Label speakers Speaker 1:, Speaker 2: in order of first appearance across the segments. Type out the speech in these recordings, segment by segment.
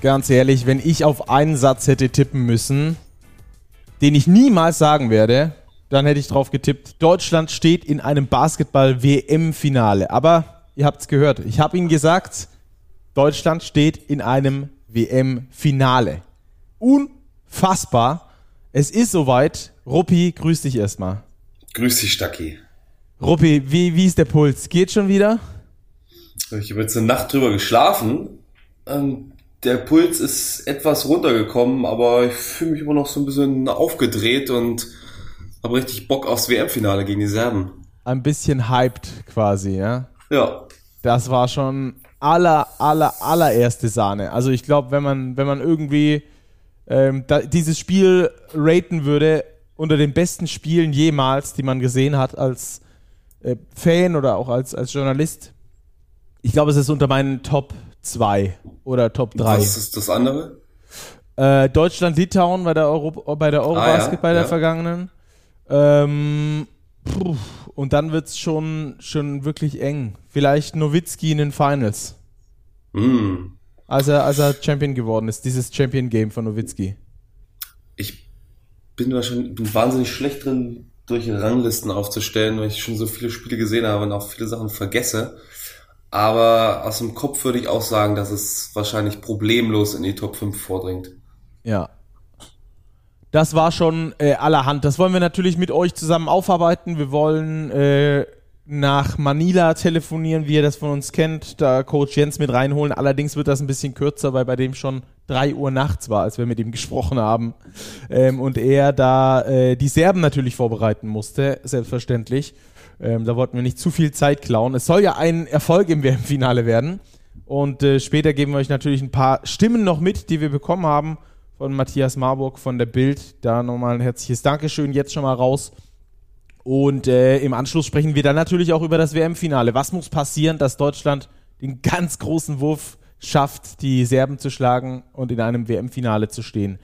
Speaker 1: ganz ehrlich, wenn ich auf einen Satz hätte tippen müssen, den ich niemals sagen werde, dann hätte ich drauf getippt, Deutschland steht in einem Basketball-WM-Finale. Aber ihr habt es gehört, ich habe Ihnen gesagt, Deutschland steht in einem WM-Finale. Unfassbar. Es ist soweit. Ruppi, grüß dich erstmal.
Speaker 2: Grüß dich, Stacki.
Speaker 1: Ruppi, wie, wie ist der Puls? Geht schon wieder?
Speaker 2: Ich habe jetzt eine Nacht drüber geschlafen. Ähm, der Puls ist etwas runtergekommen, aber ich fühle mich immer noch so ein bisschen aufgedreht und habe richtig Bock aufs WM-Finale gegen die Serben.
Speaker 1: Ein bisschen hyped quasi, ja?
Speaker 2: Ja.
Speaker 1: Das war schon aller, aller, allererste Sahne. Also ich glaube, wenn man, wenn man irgendwie ähm, da, dieses Spiel raten würde unter den besten Spielen jemals, die man gesehen hat als äh, Fan oder auch als, als Journalist, ich glaube, es ist unter meinen Top 2 oder Top 3.
Speaker 2: Was ist das andere?
Speaker 1: Äh, Deutschland-Litauen bei der Euro, bei der Eurobasket,
Speaker 2: ah, ja,
Speaker 1: bei der
Speaker 2: ja.
Speaker 1: vergangenen. Ähm, puh, und dann wird es schon, schon wirklich eng. Vielleicht Nowitzki in den Finals.
Speaker 2: Mm.
Speaker 1: Als er, als er Champion geworden ist, dieses Champion-Game von Nowitzki.
Speaker 2: Ich bin wahrscheinlich bin wahnsinnig schlecht drin, solche Ranglisten aufzustellen, weil ich schon so viele Spiele gesehen habe und auch viele Sachen vergesse. Aber aus dem Kopf würde ich auch sagen, dass es wahrscheinlich problemlos in die Top 5 vordringt.
Speaker 1: Ja. Das war schon äh, allerhand. Das wollen wir natürlich mit euch zusammen aufarbeiten. Wir wollen äh, nach Manila telefonieren, wie ihr das von uns kennt, da Coach Jens mit reinholen. Allerdings wird das ein bisschen kürzer, weil bei dem schon 3 Uhr nachts war, als wir mit ihm gesprochen haben. Ähm, und er da äh, die Serben natürlich vorbereiten musste, selbstverständlich. Ähm, da wollten wir nicht zu viel Zeit klauen. Es soll ja ein Erfolg im WM-Finale werden. Und äh, später geben wir euch natürlich ein paar Stimmen noch mit, die wir bekommen haben von Matthias Marburg von der Bild. Da nochmal ein herzliches Dankeschön jetzt schon mal raus. Und äh, im Anschluss sprechen wir dann natürlich auch über das WM-Finale. Was muss passieren, dass Deutschland den ganz großen Wurf schafft, die Serben zu schlagen und in einem WM-Finale zu stehen?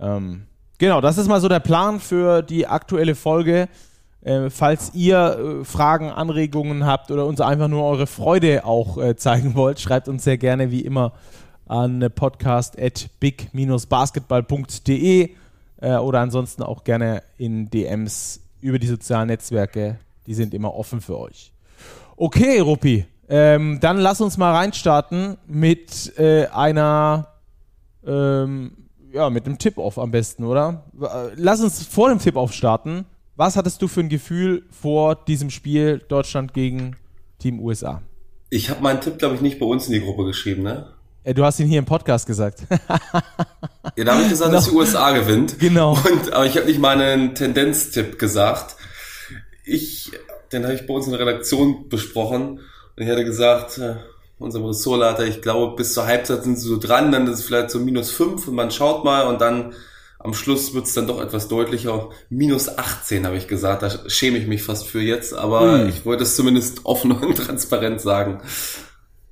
Speaker 1: Ähm, genau, das ist mal so der Plan für die aktuelle Folge. Äh, falls ihr äh, Fragen, Anregungen habt oder uns einfach nur eure Freude auch äh, zeigen wollt, schreibt uns sehr gerne wie immer an podcast.big-basketball.de äh, oder ansonsten auch gerne in DMs über die sozialen Netzwerke. Die sind immer offen für euch. Okay, Ruppi, ähm, dann lass uns mal reinstarten mit äh, einer, ähm, ja, mit einem Tip-Off am besten, oder? Äh, Lass uns vor dem Tip-Off starten. Was hattest du für ein Gefühl vor diesem Spiel Deutschland gegen Team USA?
Speaker 2: Ich habe meinen Tipp, glaube ich, nicht bei uns in die Gruppe geschrieben, ne?
Speaker 1: Äh, Du hast ihn hier im Podcast gesagt.
Speaker 2: Ja, da habe ich gesagt, dass die USA gewinnt.
Speaker 1: Genau.
Speaker 2: Und, aber ich habe nicht meinen Tendenztipp gesagt. Ich, den habe ich bei uns in der Redaktion besprochen. Und ich hatte gesagt, äh, unserem Ressortleiter, ich glaube, bis zur Halbzeit sind sie so dran, dann ist es vielleicht so minus fünf und man schaut mal und dann am Schluss wird es dann doch etwas deutlicher. Minus 18 habe ich gesagt, da schäme ich mich fast für jetzt, aber
Speaker 1: Hm.
Speaker 2: ich wollte es zumindest offen und transparent sagen.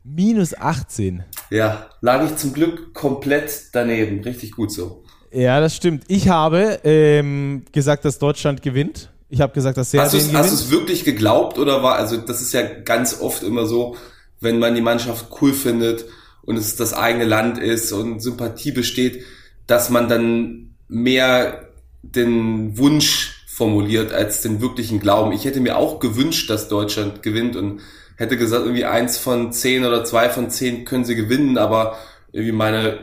Speaker 1: Minus 18.
Speaker 2: Ja, lag ich zum Glück komplett daneben. Richtig gut so.
Speaker 1: Ja, das stimmt. Ich habe ähm, gesagt, dass Deutschland gewinnt. Ich habe gesagt, dass
Speaker 2: Hast du
Speaker 1: Serbien
Speaker 2: es hast
Speaker 1: gewinnt.
Speaker 2: du's wirklich geglaubt oder war, also das ist ja ganz oft immer so, wenn man die Mannschaft cool findet und es das eigene Land ist und Sympathie besteht, dass man dann mehr den Wunsch formuliert als den wirklichen Glauben. Ich hätte mir auch gewünscht, dass Deutschland gewinnt und hätte gesagt, irgendwie eins von zehn oder zwei von zehn können sie gewinnen, aber irgendwie meine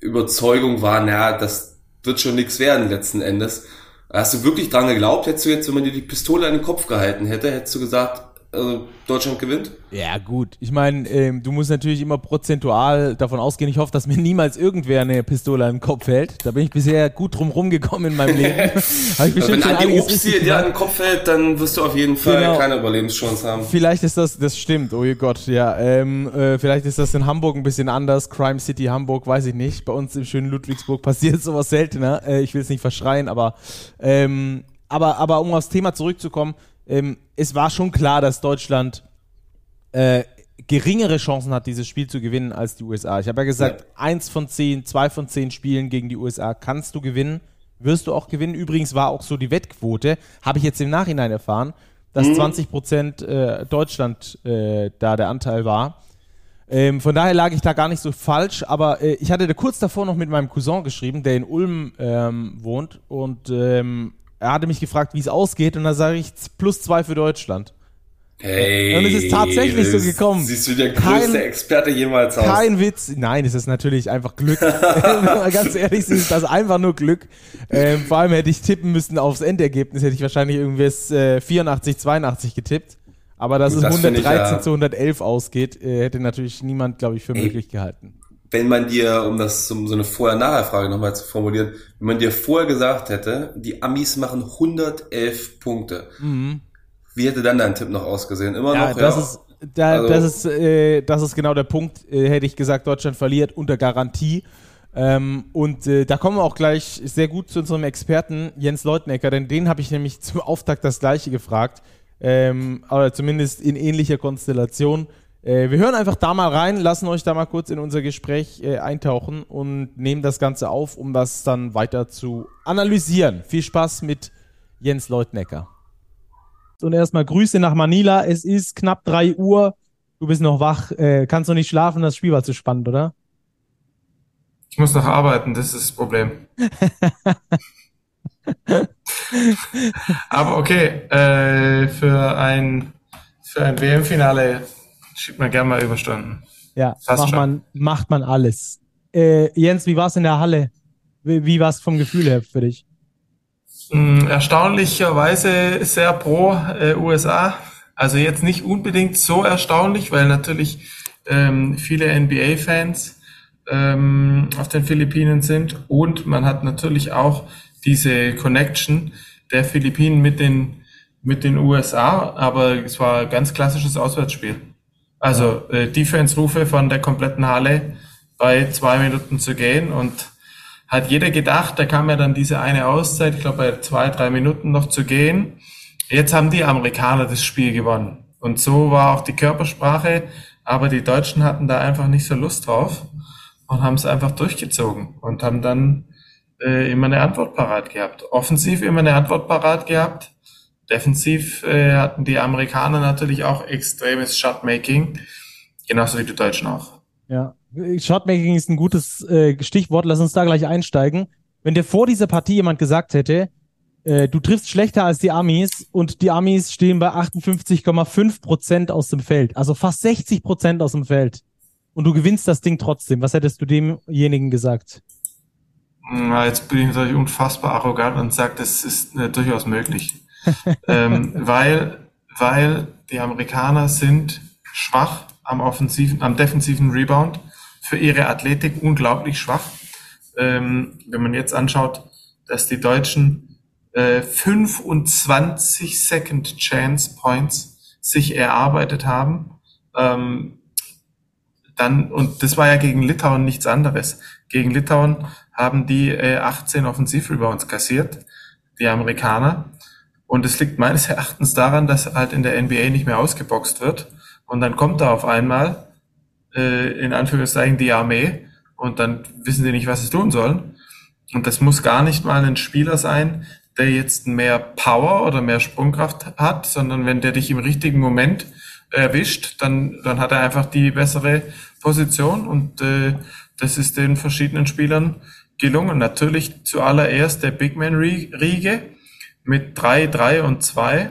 Speaker 2: Überzeugung war, naja, das wird schon nichts werden letzten Endes. Hast du wirklich dran geglaubt? Hättest du jetzt, wenn man dir die Pistole an den Kopf gehalten hätte, hättest du gesagt, also Deutschland gewinnt?
Speaker 1: Ja, gut. Ich meine, ähm, du musst natürlich immer prozentual davon ausgehen. Ich hoffe, dass mir niemals irgendwer eine Pistole den Kopf hält. Da bin ich bisher gut drum rumgekommen in meinem Leben.
Speaker 2: Wenn Andi Obst dir an
Speaker 1: gemacht.
Speaker 2: den Kopf hält, dann wirst du auf jeden Fall
Speaker 1: Genau.
Speaker 2: keine Überlebenschance haben.
Speaker 1: Vielleicht ist das, das stimmt, oh ihr Gott, ja. Ähm, äh, vielleicht ist das in Hamburg ein bisschen anders. Crime City Hamburg, weiß ich nicht. Bei uns im schönen Ludwigsburg passiert sowas seltener. Äh, ich will es nicht verschreien, aber, ähm, aber, aber um aufs Thema zurückzukommen, ähm, es war schon klar, dass Deutschland äh, geringere Chancen hat, dieses Spiel zu gewinnen als die USA. Ich habe ja gesagt, eins von zehn, zwei von zehn Spielen gegen die USA kannst du gewinnen, wirst du auch gewinnen. Übrigens war auch so die Wettquote, habe ich jetzt im Nachhinein erfahren, dass 20 Prozent äh, Deutschland äh, da der Anteil war. Ähm, von daher lag ich da gar nicht so falsch, aber äh, ich hatte da kurz davor noch mit meinem Cousin geschrieben, der in Ulm ähm, wohnt und ähm, er hatte mich gefragt, wie es ausgeht und da sage ich plus zwei für Deutschland.
Speaker 2: Hey,
Speaker 1: und es ist tatsächlich so gekommen.
Speaker 2: Siehst du der größte kein, Experte jemals aus?
Speaker 1: Kein Witz. Nein, es ist natürlich einfach Glück. Ganz ehrlich, ist das einfach nur Glück. Ähm, vor allem hätte ich tippen müssen aufs Endergebnis, hätte ich wahrscheinlich irgendwie äh, 84, 82 getippt. Aber dass Gut, es 113 ja, zu 111 ausgeht, äh, hätte natürlich niemand, glaube ich, für ey, möglich gehalten.
Speaker 2: Wenn man dir, um das um so eine Vorher-Nachher-Frage nochmal zu formulieren, wenn man dir vorher gesagt hätte, die Amis machen 111 Punkte, mhm. wie hätte dann dein Tipp noch ausgesehen? Immer ja, noch,
Speaker 1: das ja. Ist, da, also, das, ist, äh, das ist genau der Punkt. Äh, hätte ich gesagt, Deutschland verliert unter Garantie. Ähm, und äh, da kommen wir auch gleich sehr gut zu unserem Experten Jens Leutnecker, denn den habe ich nämlich zum Auftakt das gleiche gefragt ähm, aber zumindest in ähnlicher Konstellation. Äh, wir hören einfach da mal rein, lassen euch da mal kurz in unser Gespräch äh, eintauchen und nehmen das Ganze auf, um das dann weiter zu analysieren. Viel Spaß mit Jens Leutnecker. Und erstmal Grüße nach Manila. Es ist knapp 3 Uhr. Du bist noch wach. Äh, kannst du nicht schlafen? Das Spiel war zu spannend, oder?
Speaker 3: Ich muss noch arbeiten, das ist das Problem. Aber okay, äh, für ein, für ein WM-Finale schiebt man gerne mal Überstunden.
Speaker 1: Ja, macht man, macht man alles. Äh, Jens, wie war es in der Halle? Wie, wie war es vom Gefühl her für dich?
Speaker 3: Mm, erstaunlicherweise sehr pro äh, USA. Also jetzt nicht unbedingt so erstaunlich, weil natürlich ähm, viele NBA-Fans ähm, auf den Philippinen sind und man hat natürlich auch diese Connection der Philippinen mit den, mit den USA, aber es war ein ganz klassisches Auswärtsspiel. Also äh, Defense-Rufe von der kompletten Halle bei zwei Minuten zu gehen und hat jeder gedacht, da kam ja dann diese eine Auszeit, ich glaube bei zwei, drei Minuten noch zu gehen. Jetzt haben die Amerikaner das Spiel gewonnen. Und so war auch die Körpersprache, aber die Deutschen hatten da einfach nicht so Lust drauf und haben es einfach durchgezogen und haben dann äh, immer eine Antwort parat gehabt. Offensiv immer eine Antwort parat gehabt. Defensiv äh, hatten die Amerikaner natürlich auch extremes Shotmaking, genauso wie die Deutschen auch.
Speaker 1: Ja, Shotmaking ist ein gutes äh, Stichwort. Lass uns da gleich einsteigen. Wenn dir vor dieser Partie jemand gesagt hätte, äh, du triffst schlechter als die Amis und die Amis stehen bei 58,5 Prozent aus dem Feld, also fast 60 Prozent aus dem Feld und du gewinnst das Ding trotzdem, was hättest du demjenigen gesagt?
Speaker 3: Na, jetzt bin ich natürlich unfassbar arrogant und sage, das ist äh, durchaus möglich. ähm, weil, weil die Amerikaner sind schwach am offensiven, am defensiven Rebound, für ihre Athletik unglaublich schwach. Ähm, wenn man jetzt anschaut, dass die Deutschen äh, 25 Second Chance Points sich erarbeitet haben, ähm, dann, und das war ja gegen Litauen nichts anderes. Gegen Litauen haben die äh, 18 Offensivrebounds kassiert, die Amerikaner. Und es liegt meines Erachtens daran, dass halt in der NBA nicht mehr ausgeboxt wird. Und dann kommt da auf einmal, äh, in Anführungszeichen, die Armee und dann wissen sie nicht, was sie tun sollen. Und das muss gar nicht mal ein Spieler sein, der jetzt mehr Power oder mehr Sprungkraft hat, sondern wenn der dich im richtigen Moment erwischt, dann, dann hat er einfach die bessere Position und äh, das ist den verschiedenen Spielern gelungen. Natürlich zuallererst der Big Man Riege mit drei, drei und zwei,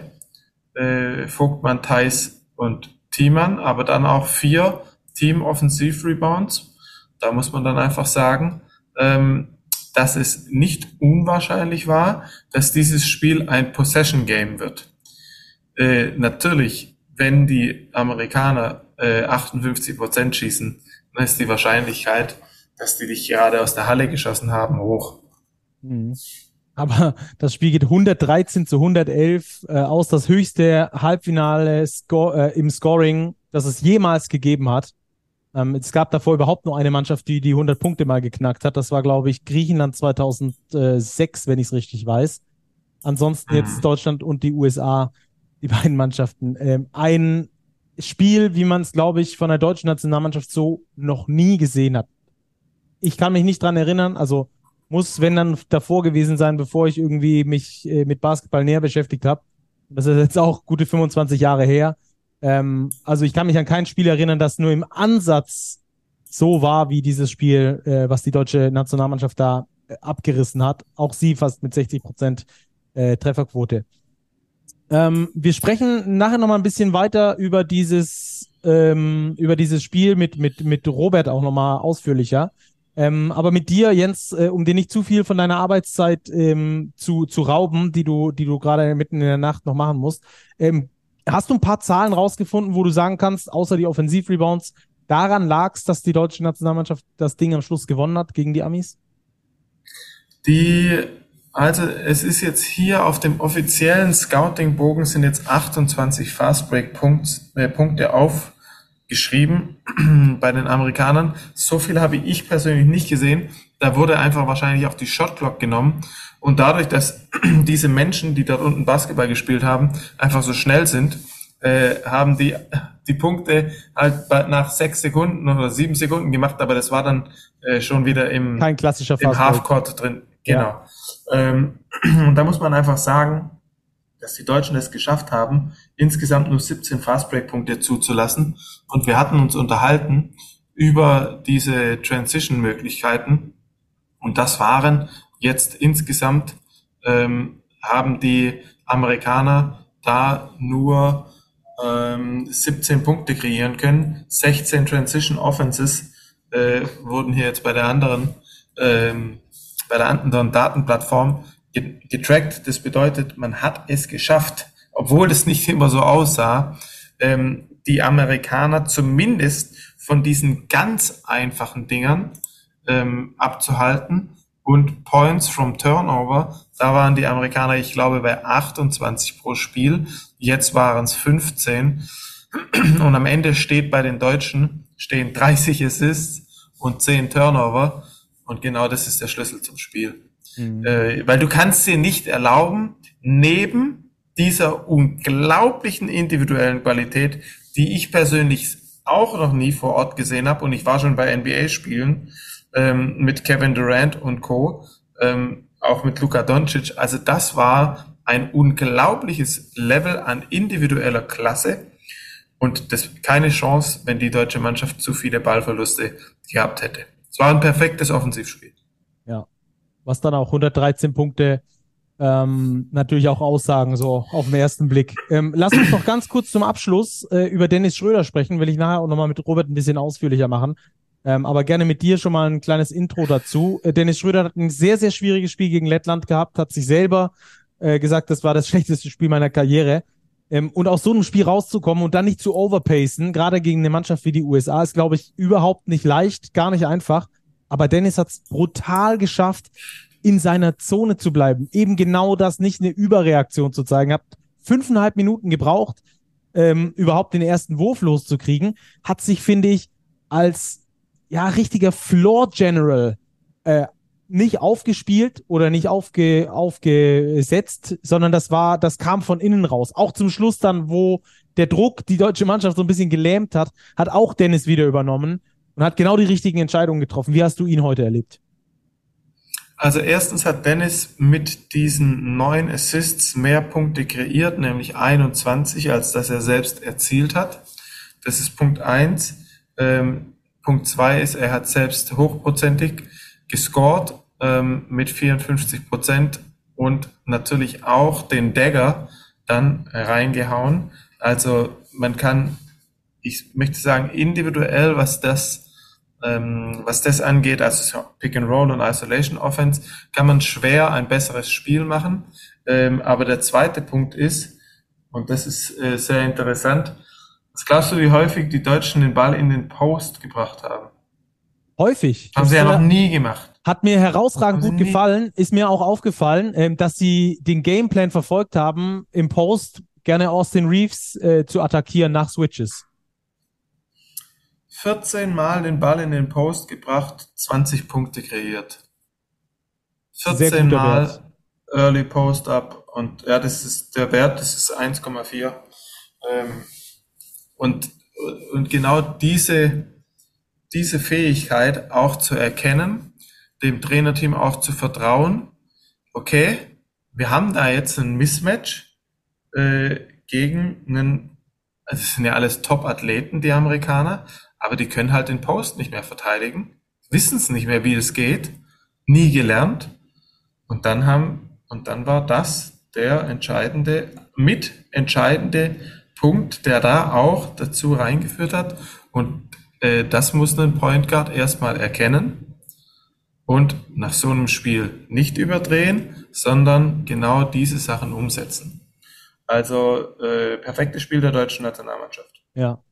Speaker 3: äh, Vogtmann, Theis und Thiemann, aber dann auch vier Team Offensiv Rebounds. Da muss man dann einfach sagen, ähm, dass es nicht unwahrscheinlich war, dass dieses Spiel ein Possession Game wird. Äh, natürlich, wenn die Amerikaner äh, 58 Prozent schießen, dann ist die Wahrscheinlichkeit, dass die dich gerade aus der Halle geschossen haben, hoch.
Speaker 1: Mhm. Aber das Spiel geht 113 zu 111 äh, aus, das höchste Halbfinale Score, äh, im Scoring, das es jemals gegeben hat. Ähm, es gab davor überhaupt nur eine Mannschaft, die die 100 Punkte mal geknackt hat. Das war, glaube ich, Griechenland 2006, wenn ich es richtig weiß. Ansonsten mhm. jetzt Deutschland und die USA, die beiden Mannschaften. Ähm, ein Spiel, wie man es, glaube ich, von der deutschen Nationalmannschaft so noch nie gesehen hat ich kann mich nicht dran erinnern, also muss, wenn dann davor gewesen sein, bevor ich irgendwie mich äh, mit Basketball näher beschäftigt habe. Das ist jetzt auch gute 25 Jahre her. Ähm, also ich kann mich an kein Spiel erinnern, das nur im Ansatz so war wie dieses Spiel, äh, was die deutsche Nationalmannschaft da äh, abgerissen hat. Auch sie fast mit 60 Prozent äh, Trefferquote. Ähm, wir sprechen nachher noch mal ein bisschen weiter über dieses ähm, über dieses Spiel mit mit mit Robert auch noch mal ausführlicher. Ähm, aber mit dir, Jens, äh, um dir nicht zu viel von deiner Arbeitszeit ähm, zu, zu rauben, die du, die du gerade mitten in der Nacht noch machen musst, ähm, hast du ein paar Zahlen rausgefunden, wo du sagen kannst, außer die Offensivrebounds, daran lag es, dass die deutsche Nationalmannschaft das Ding am Schluss gewonnen hat gegen die Amis?
Speaker 3: Die, also es ist jetzt hier auf dem offiziellen Scouting-Bogen sind jetzt 28 Fastbreak-Punkte äh, aufgeschrieben bei den Amerikanern. So viel habe ich persönlich nicht gesehen. Da wurde einfach wahrscheinlich auf die Shotclock genommen. Und dadurch, dass diese Menschen, die dort unten Basketball gespielt haben, einfach so schnell sind, äh, haben die die Punkte halt nach sechs Sekunden oder sieben Sekunden gemacht, aber das war dann äh, schon wieder im,
Speaker 1: Kein klassischer
Speaker 3: im Halfcourt drin. Genau. Ja. Ähm, und da muss man einfach sagen, dass die Deutschen es geschafft haben, insgesamt nur 17 Fastbreak-Punkte zuzulassen. Und wir hatten uns unterhalten über diese Transition-Möglichkeiten. Und das waren jetzt insgesamt, ähm, haben die Amerikaner da nur ähm, 17 Punkte kreieren können. 16 Transition Offenses äh, wurden hier jetzt bei der anderen, ähm, bei der anderen Datenplattform getrackt. Das bedeutet, man hat es geschafft, obwohl das nicht immer so aussah, ähm, die Amerikaner zumindest von diesen ganz einfachen Dingern ähm, abzuhalten. Und Points from Turnover, da waren die Amerikaner, ich glaube, bei 28 pro Spiel. Jetzt waren es 15. Und am Ende steht bei den Deutschen, stehen 30 Assists und 10 Turnover. Und genau das ist der Schlüssel zum Spiel. Mhm. Äh, weil du kannst dir nicht erlauben, neben dieser unglaublichen individuellen Qualität, die ich persönlich auch noch nie vor Ort gesehen habe, und ich war schon bei NBA-Spielen ähm, mit Kevin Durant und Co., ähm, auch mit Luka Doncic. Also das war ein unglaubliches Level an individueller Klasse und das keine Chance, wenn die deutsche Mannschaft zu viele Ballverluste gehabt hätte. Es war ein perfektes Offensivspiel.
Speaker 1: Was dann auch 113 Punkte ähm, natürlich auch aussagen, so auf den ersten Blick. Ähm, lass uns noch ganz kurz zum Abschluss äh, über Dennis Schröder sprechen, will ich nachher auch nochmal mit Robert ein bisschen ausführlicher machen. Ähm, aber gerne mit dir schon mal ein kleines Intro dazu. Äh, Dennis Schröder hat ein sehr, sehr schwieriges Spiel gegen Lettland gehabt, hat sich selber äh, gesagt, das war das schlechteste Spiel meiner Karriere. Ähm, und aus so einem Spiel rauszukommen und dann nicht zu overpacen, gerade gegen eine Mannschaft wie die USA, ist, glaube ich, überhaupt nicht leicht, gar nicht einfach. Aber Dennis hat es brutal geschafft, in seiner Zone zu bleiben. Eben genau das, nicht eine Überreaktion zu zeigen. Hat fünfeinhalb Minuten gebraucht, ähm, überhaupt den ersten Wurf loszukriegen. Hat sich, finde ich, als ja richtiger Floor General äh, nicht aufgespielt oder nicht aufge, aufgesetzt, sondern das war, das kam von innen raus. Auch zum Schluss dann, wo der Druck die deutsche Mannschaft so ein bisschen gelähmt hat, hat auch Dennis wieder übernommen und hat genau die richtigen Entscheidungen getroffen. Wie hast du ihn heute erlebt?
Speaker 3: Also erstens hat Dennis mit diesen neun Assists mehr Punkte kreiert, nämlich 21, als dass er selbst erzielt hat. Das ist Punkt eins. Ähm, Punkt zwei ist, er hat selbst hochprozentig gescored ähm, mit 54 Prozent und natürlich auch den Dagger dann reingehauen. Also man kann, ich möchte sagen, individuell, was das, ähm, was das angeht, also Pick and Roll und Isolation Offense, kann man schwer ein besseres Spiel machen. Ähm, aber der zweite Punkt ist, und das ist äh, sehr interessant, was glaubst du, wie häufig die Deutschen den Ball in den Post gebracht haben?
Speaker 1: Häufig.
Speaker 3: Haben sie ja noch nie gemacht.
Speaker 1: Hat mir herausragend gut gefallen. Ist mir auch aufgefallen, ähm, dass sie den Gameplan verfolgt haben, im Post gerne Austin Reeves äh, zu attackieren nach Switches.
Speaker 3: 14 Mal den Ball in den Post gebracht, 20 Punkte kreiert. 14 Mal Wert. Early Post Up und ja, das ist der Wert, das ist 1,4. Ähm, und, und genau diese diese Fähigkeit auch zu erkennen, dem Trainerteam auch zu vertrauen, okay, wir haben da jetzt ein Mismatch äh, gegen einen also es sind ja alles Top-Athleten, die Amerikaner, aber die können halt den Post nicht mehr verteidigen, wissen es nicht mehr, wie es geht, nie gelernt. Und dann haben, und dann war das der entscheidende, mitentscheidende Punkt, der da auch dazu reingeführt hat. Und äh, das muss ein Point Guard erstmal erkennen und nach so einem Spiel nicht überdrehen, sondern genau diese Sachen umsetzen. Also äh, perfektes Spiel der deutschen Nationalmannschaft.
Speaker 1: Ja.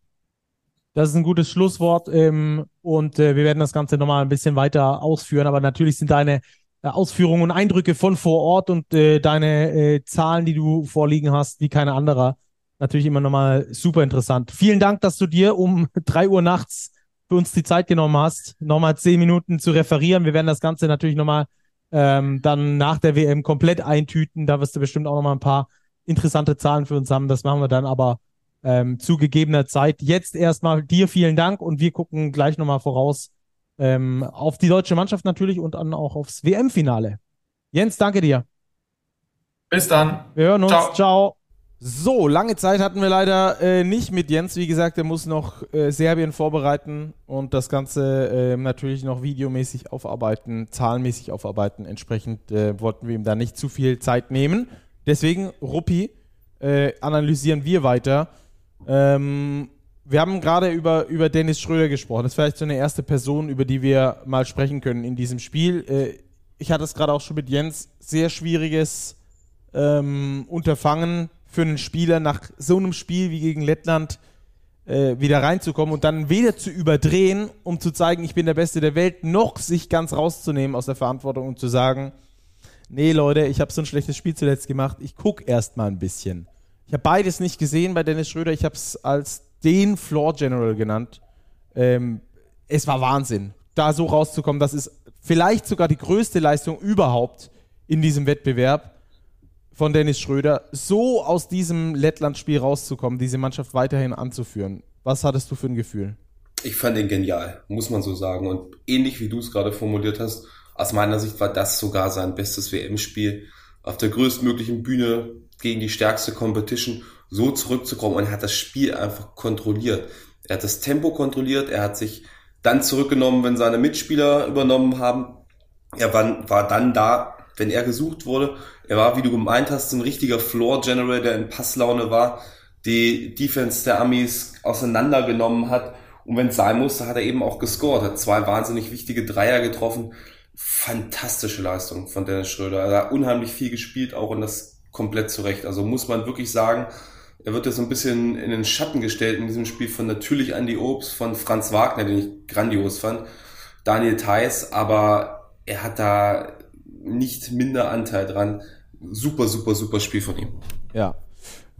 Speaker 1: Das ist ein gutes Schlusswort ähm, und äh, wir werden das Ganze nochmal ein bisschen weiter ausführen, aber natürlich sind deine äh, Ausführungen und Eindrücke von vor Ort und äh, deine äh, Zahlen, die du vorliegen hast, wie keine anderer, natürlich immer nochmal super interessant. Vielen Dank, dass du dir um drei Uhr nachts für uns die Zeit genommen hast, nochmal zehn Minuten zu referieren. Wir werden das Ganze natürlich nochmal ähm, dann nach der WM komplett eintüten. Da wirst du bestimmt auch nochmal ein paar interessante Zahlen für uns haben. Das machen wir dann aber ähm, zu gegebener Zeit. Jetzt erstmal dir vielen Dank und wir gucken gleich nochmal voraus ähm, auf die deutsche Mannschaft natürlich und dann auch aufs WM-Finale. Jens, danke dir.
Speaker 3: Bis dann.
Speaker 1: Wir hören uns. Ciao. Ciao. So, lange Zeit hatten wir leider äh, nicht mit Jens. Wie gesagt, er muss noch äh, Serbien vorbereiten und das Ganze äh, natürlich noch videomäßig aufarbeiten, zahlenmäßig aufarbeiten. Entsprechend äh, wollten wir ihm da nicht zu viel Zeit nehmen. Deswegen, Ruppi, äh, analysieren wir weiter. Ähm, wir haben gerade über, über Dennis Schröder gesprochen. Das ist vielleicht so eine erste Person, über die wir mal sprechen können in diesem Spiel. Äh, ich hatte es gerade auch schon mit Jens. Sehr schwieriges ähm, Unterfangen für einen Spieler nach so einem Spiel wie gegen Lettland äh, wieder reinzukommen und dann weder zu überdrehen, um zu zeigen, ich bin der Beste der Welt, noch sich ganz rauszunehmen aus der Verantwortung und zu sagen, nee Leute, ich habe so ein schlechtes Spiel zuletzt gemacht, ich gucke erst mal ein bisschen. Ich habe beides nicht gesehen bei Dennis Schröder, ich habe es als den Floor General genannt. Ähm, es war Wahnsinn, da so rauszukommen. Das ist vielleicht sogar die größte Leistung überhaupt in diesem Wettbewerb von Dennis Schröder, so aus diesem Lettland-Spiel rauszukommen, diese Mannschaft weiterhin anzuführen. Was hattest du für ein Gefühl?
Speaker 2: Ich fand ihn genial, muss man so sagen. Und ähnlich wie du es gerade formuliert hast, aus meiner Sicht war das sogar sein bestes WM-Spiel. Auf der größtmöglichen Bühne gegen die stärkste Competition so zurückzukommen und er hat das Spiel einfach kontrolliert. Er hat das Tempo kontrolliert, er hat sich dann zurückgenommen, wenn seine Mitspieler übernommen haben. Er war, war dann da, wenn er gesucht wurde. Er war, wie du gemeint hast, ein richtiger Floor General, der in Passlaune war, die Defense der Amis auseinandergenommen hat. Und wenn es sein musste, hat er eben auch gescored, hat zwei wahnsinnig wichtige Dreier getroffen. Fantastische Leistung von Dennis Schröder. Er hat unheimlich viel gespielt, auch und das komplett zurecht. Also muss man wirklich sagen, er wird ja so ein bisschen in den Schatten gestellt in diesem Spiel von natürlich Andy Obst, von Franz Wagner, den ich grandios fand, Daniel Theiss, aber er hat da nicht minder Anteil dran. Super, super, super Spiel von ihm.
Speaker 1: Ja.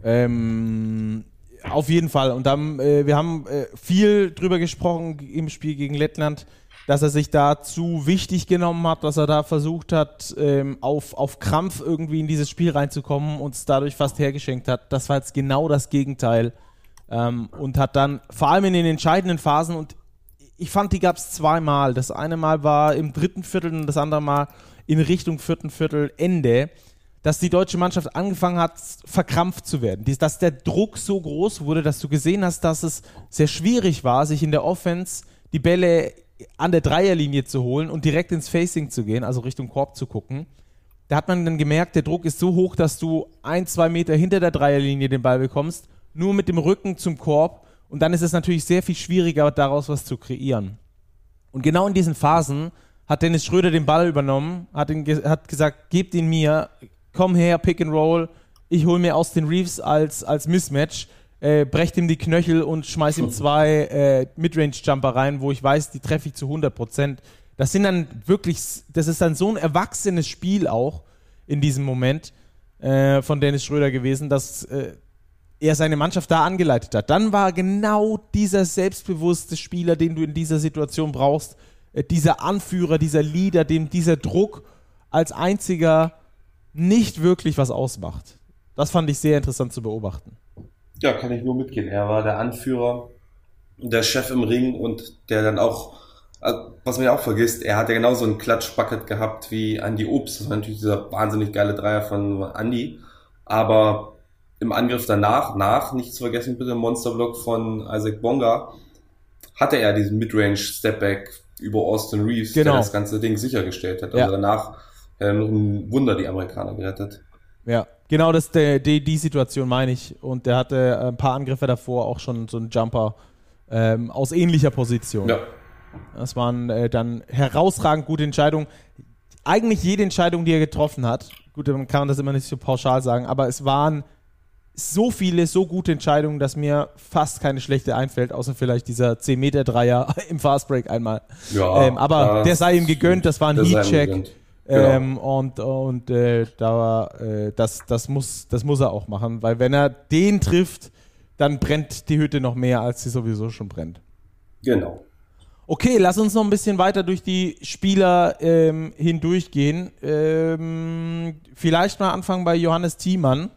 Speaker 1: Ähm, auf jeden Fall. Und dann, äh, wir haben äh, viel drüber gesprochen im Spiel gegen Lettland, dass er sich da zu wichtig genommen hat, dass er da versucht hat, ähm, auf, auf Krampf irgendwie in dieses Spiel reinzukommen und es dadurch fast hergeschenkt hat. Das war jetzt genau das Gegenteil. Ähm, und hat dann vor allem in den entscheidenden Phasen und ich fand, die gab es zweimal. Das eine Mal war im dritten Viertel und das andere Mal in Richtung vierten Viertel Ende, dass die deutsche Mannschaft angefangen hat, verkrampft zu werden. Dass der Druck so groß wurde, dass du gesehen hast, dass es sehr schwierig war, sich in der Offense die Bälle an der Dreierlinie zu holen und direkt ins Facing zu gehen, also Richtung Korb zu gucken. Da hat man dann gemerkt, der Druck ist so hoch, dass du ein, zwei Meter hinter der Dreierlinie den Ball bekommst, nur mit dem Rücken zum Korb. Und dann ist es natürlich sehr viel schwieriger, daraus was zu kreieren. Und genau in diesen Phasen hat Dennis Schröder den Ball übernommen, hat, ihn hat gesagt, gebt ihn mir, komm her, Pick and Roll, ich hole mir aus den Reeves als, als Mismatch, äh, brecht ihm die Knöchel und schmeiß ihm zwei äh, Midrange-Jumper rein, wo ich weiß, die treffe ich zu 100%. Das sind dann wirklich, das ist dann so ein erwachsenes Spiel auch in diesem Moment äh, von Dennis Schröder gewesen, dass äh, er seine Mannschaft da angeleitet hat. Dann war genau dieser selbstbewusste Spieler, den du in dieser Situation brauchst, äh, dieser Anführer, dieser Leader, dem dieser Druck als einziger nicht wirklich was ausmacht. Das fand ich sehr interessant zu beobachten.
Speaker 2: Ja, kann ich nur mitgehen. Er war der Anführer, der Chef im Ring und der dann auch, äh, was man ja auch vergisst, er hat ja genauso ein Klatschbucket gehabt wie Andy Obst. Das war natürlich dieser wahnsinnig geile Dreier von Andy. Aber im Angriff danach, nach, nicht zu vergessen bitte, Monsterblock von Isaac Bonga, hatte er diesen Midrange Stepback über Austin Reeves,
Speaker 1: Genau.
Speaker 2: der das ganze Ding sichergestellt hat.
Speaker 1: Ja.
Speaker 2: Also danach hat er noch ein Wunder die Amerikaner gerettet.
Speaker 1: Ja, genau das, der, die, die Situation meine ich. Und der hatte ein paar Angriffe davor auch schon so einen Jumper ähm, aus ähnlicher Position.
Speaker 2: Ja.
Speaker 1: Das waren äh, dann herausragend gute Entscheidungen. Eigentlich jede Entscheidung, die er getroffen hat, gut, dann kann man das immer nicht so pauschal sagen, aber es waren so viele, so gute Entscheidungen, dass mir fast keine schlechte einfällt, außer vielleicht dieser 10-Meter-Dreier im Fastbreak einmal.
Speaker 2: Ja,
Speaker 1: ähm, aber der sei ihm gegönnt, das war ein Heatcheck.
Speaker 2: Genau.
Speaker 1: Ähm, und und äh, da, äh, das, das, muss, das muss er auch machen, weil wenn er den trifft, dann brennt die Hütte noch mehr, als sie sowieso schon brennt.
Speaker 2: Genau.
Speaker 1: Okay, lass uns noch ein bisschen weiter durch die Spieler ähm, hindurchgehen. Ähm, vielleicht mal anfangen bei Johannes Thiemann.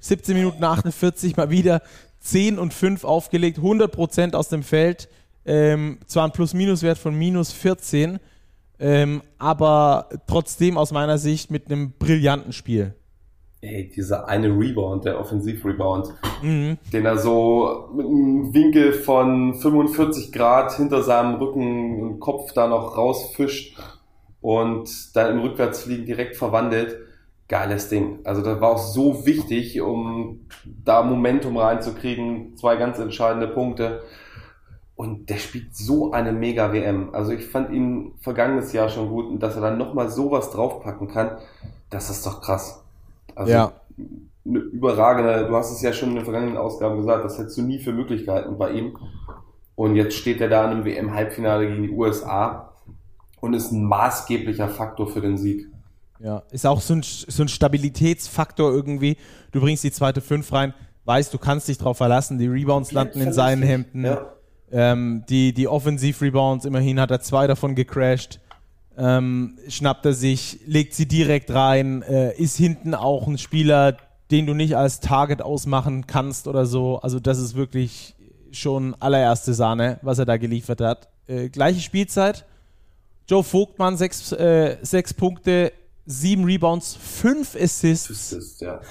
Speaker 1: 17 Minuten 48, mal wieder 10 und 5 aufgelegt, 100% aus dem Feld. Ähm, zwar ein Plus-Minus-Wert von minus 14, ähm, aber trotzdem aus meiner Sicht mit einem brillanten Spiel.
Speaker 2: Ey, dieser eine Rebound, der Offensiv-Rebound,
Speaker 1: Mhm.
Speaker 2: den er so mit einem Winkel von 45 Grad hinter seinem Rücken und Kopf da noch rausfischt und dann im Rückwärtsfliegen direkt verwandelt. Geiles Ding. Also das war auch so wichtig, um da Momentum reinzukriegen. Zwei ganz entscheidende Punkte. Und der spielt so eine mega WM. Also ich fand ihn vergangenes Jahr schon gut und dass er dann nochmal sowas draufpacken kann, das ist doch krass. Also
Speaker 1: Ja.
Speaker 2: eine überragende, du hast es ja schon in den vergangenen Ausgaben gesagt, das hättest du nie für Möglichkeiten bei ihm. Und jetzt steht er da in einem WM-Halbfinale gegen die USA und ist ein maßgeblicher Faktor für den Sieg.
Speaker 1: Ja, ist auch so ein, so ein Stabilitätsfaktor irgendwie. Du bringst die zweite Fünf rein, weißt, du kannst dich drauf verlassen, die Rebounds landen in seinen Hemden.
Speaker 2: Ja.
Speaker 1: Ähm, die, die Offensiv-Rebounds, immerhin hat er zwei davon gecrashed. Ähm, schnappt er sich, legt sie direkt rein, äh, ist hinten auch ein Spieler, den du nicht als Target ausmachen kannst oder so. Also das ist wirklich schon allererste Sahne, was er da geliefert hat. Äh, gleiche Spielzeit. Joe Vogtmann, sechs, äh, sechs Punkte, sieben Rebounds, fünf Assists.
Speaker 2: Das ist, ja.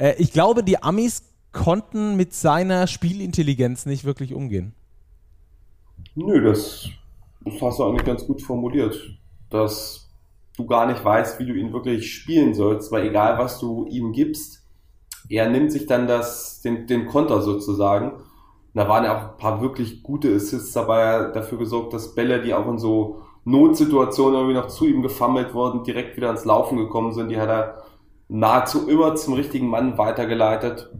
Speaker 1: Äh, ich glaube, die Amis konnten mit seiner Spielintelligenz nicht wirklich umgehen.
Speaker 2: Nö, das, hast du eigentlich ganz gut formuliert. Dass du gar nicht weißt, wie du ihn wirklich spielen sollst, weil egal was du ihm gibst, er nimmt sich dann das, den, den Konter sozusagen. Da waren ja auch ein paar wirklich gute Assists dabei, dafür gesorgt, dass Bälle, die auch in so Notsituationen irgendwie noch zu ihm gefammelt wurden, direkt wieder ins Laufen gekommen sind, die hat er nahezu immer zum richtigen Mann weitergeleitet.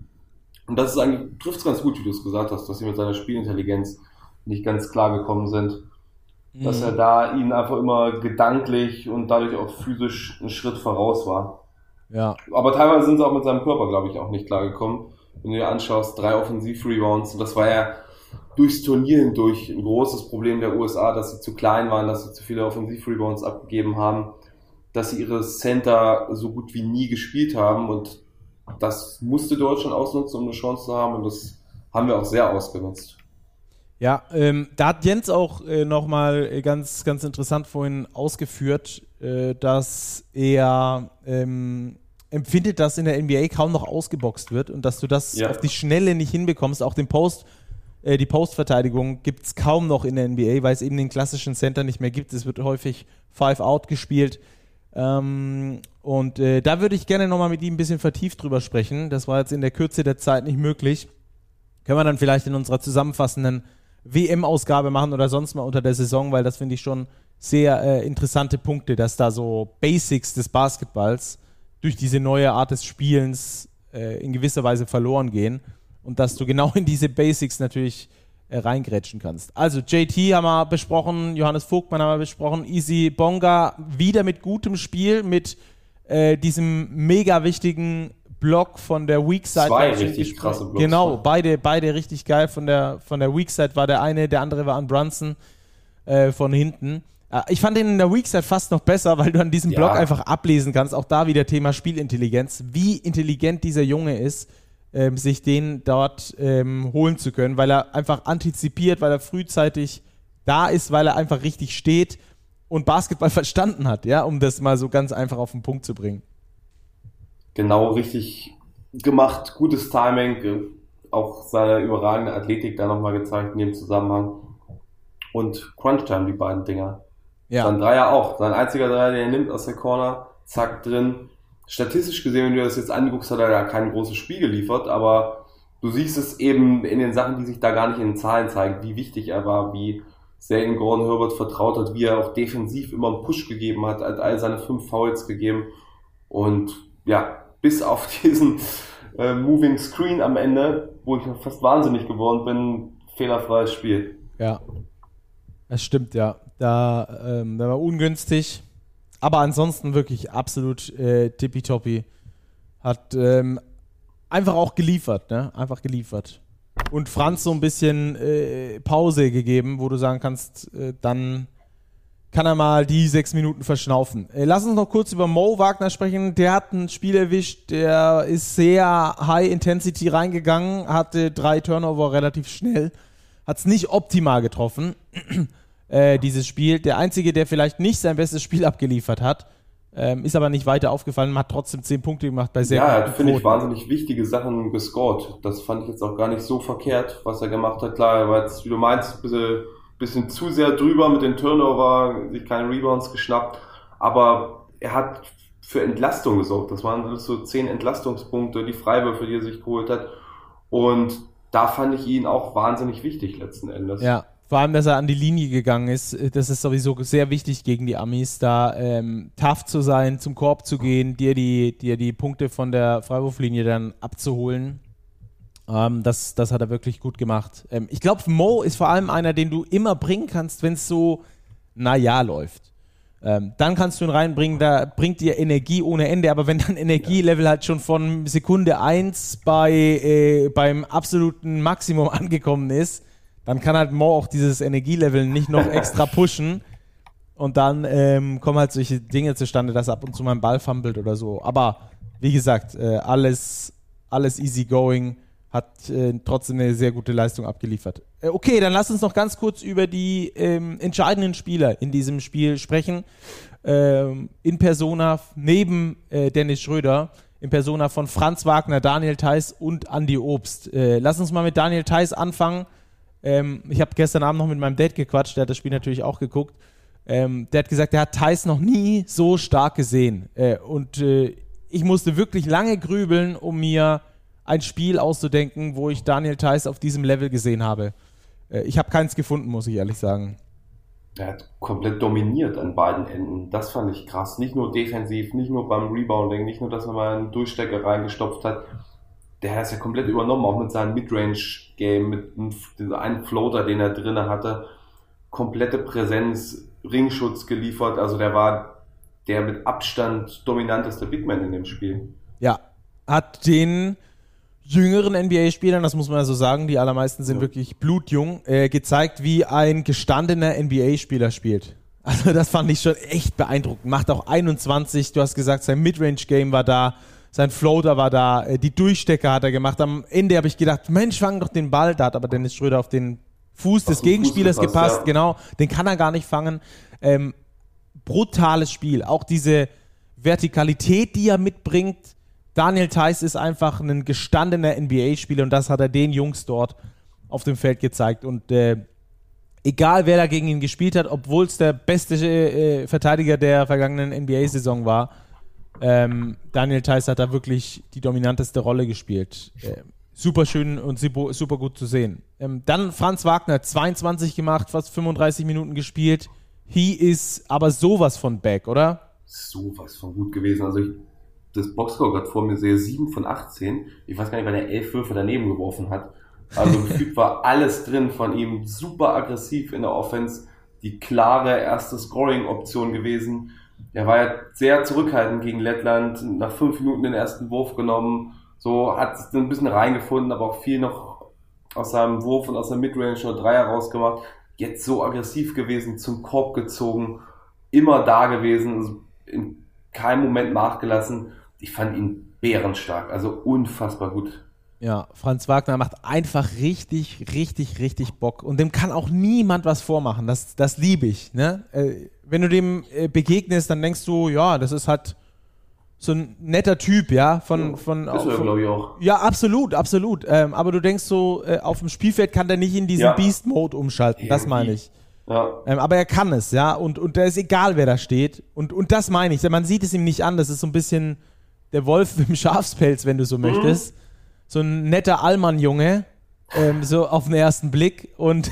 Speaker 2: Und das ist eigentlich, trifft es ganz gut, wie du es gesagt hast, dass sie mit seiner Spielintelligenz nicht ganz klar gekommen sind. Dass er da ihnen einfach immer gedanklich und dadurch auch physisch einen Schritt voraus war.
Speaker 1: Ja,
Speaker 2: Aber teilweise sind sie auch mit seinem Körper, glaube ich, auch nicht klar gekommen. Wenn du dir anschaust, drei Offensiv-Rebounds, und das war ja durchs Turnier hindurch ein großes Problem der USA, dass sie zu klein waren, dass sie zu viele Offensiv-Rebounds abgegeben haben, dass sie ihre Center so gut wie nie gespielt haben und das musste Deutschland ausnutzen, um eine Chance zu haben und das haben wir auch sehr ausgenutzt.
Speaker 1: Ja, ähm, da hat Jens auch äh, nochmal äh, ganz, ganz interessant vorhin ausgeführt, äh, dass er ähm, empfindet, dass in der NBA kaum noch ausgeboxt wird und dass du das
Speaker 2: Ja.
Speaker 1: auf die Schnelle nicht hinbekommst. Auch den Post, äh, die Postverteidigung gibt es kaum noch in der NBA, weil es eben den klassischen Center nicht mehr gibt. Es wird häufig Five-Out gespielt. Ähm, und äh, da würde ich gerne nochmal mit ihm ein bisschen vertieft drüber sprechen. Das war jetzt in der Kürze der Zeit nicht möglich. Können wir dann vielleicht in unserer zusammenfassenden WM-Ausgabe machen oder sonst mal unter der Saison, weil das finde ich schon sehr äh, interessante Punkte, dass da so Basics des Basketballs durch diese neue Art des Spielens äh, in gewisser Weise verloren gehen und dass du genau in diese Basics natürlich äh, reingrätschen kannst. Also JT haben wir besprochen, Johannes Vogtmann haben wir besprochen, Easy Bonga wieder mit gutem Spiel, mit äh, diesem mega wichtigen Block von der Weak Side.
Speaker 2: Zwei richtig krasse Blocks,
Speaker 1: Genau,
Speaker 2: ne?
Speaker 1: beide, beide richtig geil. Von der, von der Weak Side war der eine, der andere war an Brunson äh, von hinten. Äh, ich fand den in der Weak Side fast noch besser, weil du an diesem
Speaker 2: Ja.
Speaker 1: Block einfach ablesen kannst. Auch da wieder Thema Spielintelligenz. Wie intelligent dieser Junge ist, ähm, sich den dort ähm, holen zu können, weil er einfach antizipiert, weil er frühzeitig da ist, weil er einfach richtig steht und Basketball verstanden hat, ja, um das mal so ganz einfach auf den Punkt zu bringen.
Speaker 2: genau richtig gemacht, gutes Timing, äh, auch seine überragende Athletik da nochmal gezeigt in dem Zusammenhang. Und Crunch-Time, die beiden Dinger. Ja. Sein Dreier auch. Sein einziger Dreier, den er nimmt aus der Corner, zack, drin. Statistisch gesehen, wenn du das jetzt anguckst, hat er ja kein großes Spiel geliefert, aber du siehst es eben in den Sachen, die sich da gar nicht in den Zahlen zeigen, wie wichtig er war, wie sehr in Gordon Herbert vertraut hat, wie er auch defensiv immer einen Push gegeben hat, hat all seine fünf Fouls gegeben und ja, bis auf diesen äh, Moving Screen am Ende, wo ich fast wahnsinnig geworden bin, fehlerfreies Spiel.
Speaker 1: Ja, das stimmt, ja. Da, ähm, da war ungünstig. Aber ansonsten wirklich absolut äh, tippitoppi. Hat ähm, einfach auch geliefert, ne? Einfach geliefert. Und Franz so ein bisschen äh, Pause gegeben, wo du sagen kannst, äh, dann kann er mal die sechs Minuten verschnaufen. Äh, lass uns noch kurz über Mo Wagner sprechen. Der hat ein Spiel erwischt, der ist sehr High Intensity reingegangen, hatte drei Turnover relativ schnell, hat es nicht optimal getroffen äh, dieses Spiel. Der Einzige, der vielleicht nicht sein bestes Spiel abgeliefert hat, ähm, ist aber nicht weiter aufgefallen, hat trotzdem zehn Punkte gemacht bei sehr
Speaker 2: Ja, er hat, finde ich, wahnsinnig wichtige Sachen gescored. Das fand ich jetzt auch gar nicht so verkehrt, was er gemacht hat. Klar, er war jetzt, wie du meinst, ein bisschen, bisschen zu sehr drüber mit den Turnover, sich keine Rebounds geschnappt, aber er hat für Entlastung gesorgt. Das waren so zehn Entlastungspunkte, die Freiwürfe, die er sich geholt hat. Und da fand ich ihn auch wahnsinnig wichtig letzten Endes.
Speaker 1: Ja, vor allem, dass er an die Linie gegangen ist, äh, das ist sowieso sehr wichtig gegen die Amis, da ähm, tough zu sein, zum Korb zu gehen, dir die, dir die Punkte von der Freiwurflinie dann abzuholen. Ähm, das, das hat er wirklich gut gemacht. Ähm, ich glaube, Mo ist vor allem einer, den du immer bringen kannst, wenn es so, naja, läuft. Ähm, dann kannst du ihn reinbringen, da bringt dir Energie ohne Ende, aber wenn dein Energielevel halt schon von Sekunde 1 bei, äh, beim absoluten Maximum angekommen ist, dann kann halt Mo auch dieses Energielevel nicht noch extra pushen. Und dann ähm, kommen halt solche Dinge zustande, dass ab und zu mal ein Ball fummelt oder so. Aber wie gesagt, äh, alles, alles easy going, hat äh, trotzdem eine sehr gute Leistung abgeliefert. Äh, okay, dann lass uns noch ganz kurz über die ähm, entscheidenden Spieler in diesem Spiel sprechen. Ähm, in Persona neben äh, Dennis Schröder, in Persona von Franz Wagner, Daniel Theiss und Andy Obst. Äh, lass uns mal mit Daniel Theiss anfangen. Ähm, ich habe gestern Abend noch mit meinem Dad gequatscht, der hat das Spiel natürlich auch geguckt. Ähm, der hat gesagt, er hat Thais noch nie so stark gesehen. Äh, und äh, ich musste wirklich lange grübeln, um mir ein Spiel auszudenken, wo ich Daniel Theiss auf diesem Level gesehen habe. Äh, ich habe keins gefunden, muss ich ehrlich sagen.
Speaker 2: Er hat komplett dominiert an beiden Enden. Das fand ich krass. Nicht nur defensiv, nicht nur beim Rebounding, nicht nur, dass er mal einen Durchstecker reingestopft hat, der hat es ja komplett übernommen, auch mit seinem Midrange-Game, mit einem, einen Floater, den er drinne hatte. Komplette Präsenz, Ringschutz geliefert. Also der war der mit Abstand dominanteste Bigman in dem Spiel.
Speaker 1: Ja, hat den jüngeren NBA-Spielern, das muss man ja so sagen, die allermeisten sind ja. wirklich blutjung, äh, gezeigt, wie ein gestandener NBA-Spieler spielt. Also das fand ich schon echt beeindruckend. Macht auch 21, du hast gesagt, sein Midrange-Game war da sein Floater war da, äh, die Durchstecker hat er gemacht. Am Ende habe ich gedacht, Mensch, fang doch den Ball. Da hat aber Dennis Schröder auf den Fuß des Gegenspielers Fuß gepasst, gepasst ja. genau. Den kann er gar nicht fangen. Ähm, brutales Spiel. Auch diese Vertikalität, die er mitbringt. Daniel Theiss ist einfach ein gestandener NBA-Spieler und das hat er den Jungs dort auf dem Feld gezeigt. Und äh, egal wer da gegen ihn gespielt hat, obwohl es der beste äh, Verteidiger der vergangenen NBA-Saison war, ähm, Daniel Theiss hat da wirklich die dominanteste Rolle gespielt. Äh, super schön und super, gut zu sehen. Ähm, dann Franz Wagner, 22 gemacht, fast 35 Minuten gespielt. He ist aber sowas von back, oder?
Speaker 2: Sowas von gut gewesen. Also ich, das Boxscore gerade vor mir sehe, 7 von 18. Ich weiß gar nicht, wann er 11 Würfe daneben geworfen hat. Also gefühlt war alles drin von ihm. Super aggressiv in der Offense. Die klare erste Scoring-Option gewesen er war ja sehr zurückhaltend gegen Lettland, nach fünf Minuten den ersten Wurf genommen, so hat ein bisschen reingefunden, aber auch viel noch aus seinem Wurf und aus der Midrange oder Dreier rausgemacht. Jetzt so aggressiv gewesen, zum Korb gezogen, immer da gewesen, also in keinem Moment nachgelassen. Ich fand ihn bärenstark, also unfassbar gut.
Speaker 1: Ja, Franz Wagner macht einfach richtig, richtig, richtig Bock. Und dem kann auch niemand was vormachen. Das, das liebe ich. Ne? Äh, wenn du dem äh, begegnest, dann denkst du, ja, das ist halt so ein netter Typ, ja, von, von,
Speaker 2: Ist er, glaube ich, auch.
Speaker 1: ja, absolut, absolut. Ähm, aber du denkst so, äh, auf dem Spielfeld kann der nicht in diesen
Speaker 2: Ja.
Speaker 1: Beast-Mode umschalten. Das meine ich.
Speaker 2: Ja.
Speaker 1: Ähm, aber er kann es, ja. Und, und da ist egal, wer da steht. Und, und das meine ich. Man sieht es ihm nicht an. Das ist so ein bisschen der Wolf im Schafspelz, wenn du so möchtest. So ein netter Allmann-Junge. Ähm, so auf den ersten Blick. Und,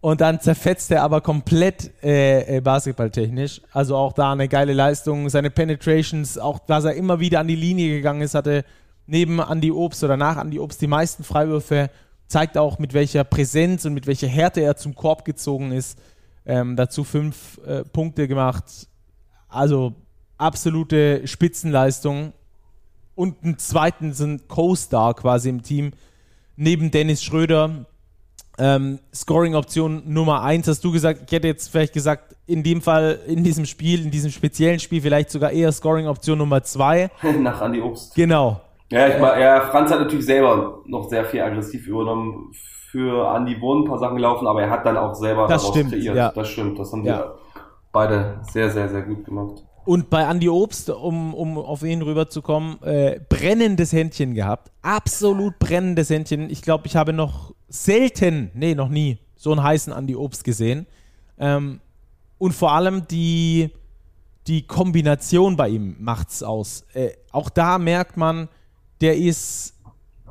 Speaker 1: und dann zerfetzt er aber komplett äh, äh, basketballtechnisch. Also auch da eine geile Leistung. Seine Penetrations, auch dass er immer wieder an die Linie gegangen ist, hatte neben Andy Obst oder nach Andy Obst die meisten Freiwürfe. Zeigt auch, mit welcher Präsenz und mit welcher Härte er zum Korb gezogen ist. Ähm, dazu fünf äh, Punkte gemacht. Also absolute Spitzenleistung. Und einen zweiten sind Co-Star quasi im Team. Neben Dennis Schröder. Ähm, Scoring-Option Nummer eins hast du gesagt. Ich hätte jetzt vielleicht gesagt, in dem Fall, in diesem Spiel, in diesem speziellen Spiel, vielleicht sogar eher Scoring-Option Nummer zwei.
Speaker 2: Nach Andi Obst.
Speaker 1: Genau.
Speaker 2: Ja, ich meine, ja, Franz hat natürlich selber noch sehr viel aggressiv übernommen. Für Andi wurden ein paar Sachen gelaufen, aber er hat dann auch selber
Speaker 1: Das
Speaker 2: daraus
Speaker 1: stimmt,
Speaker 2: kreiert.
Speaker 1: ja.
Speaker 2: Das stimmt, das haben
Speaker 1: Ja.
Speaker 2: wir beide sehr, sehr, sehr gut gemacht.
Speaker 1: Und bei Andy Obst, um, um auf ihn rüberzukommen, äh, brennendes Händchen gehabt. Absolut brennendes Händchen. Ich glaube, ich habe noch selten, nee, noch nie, so einen heißen Andy Obst gesehen. Ähm, und vor allem die, die Kombination bei ihm macht's aus. Äh, auch da merkt man, der ist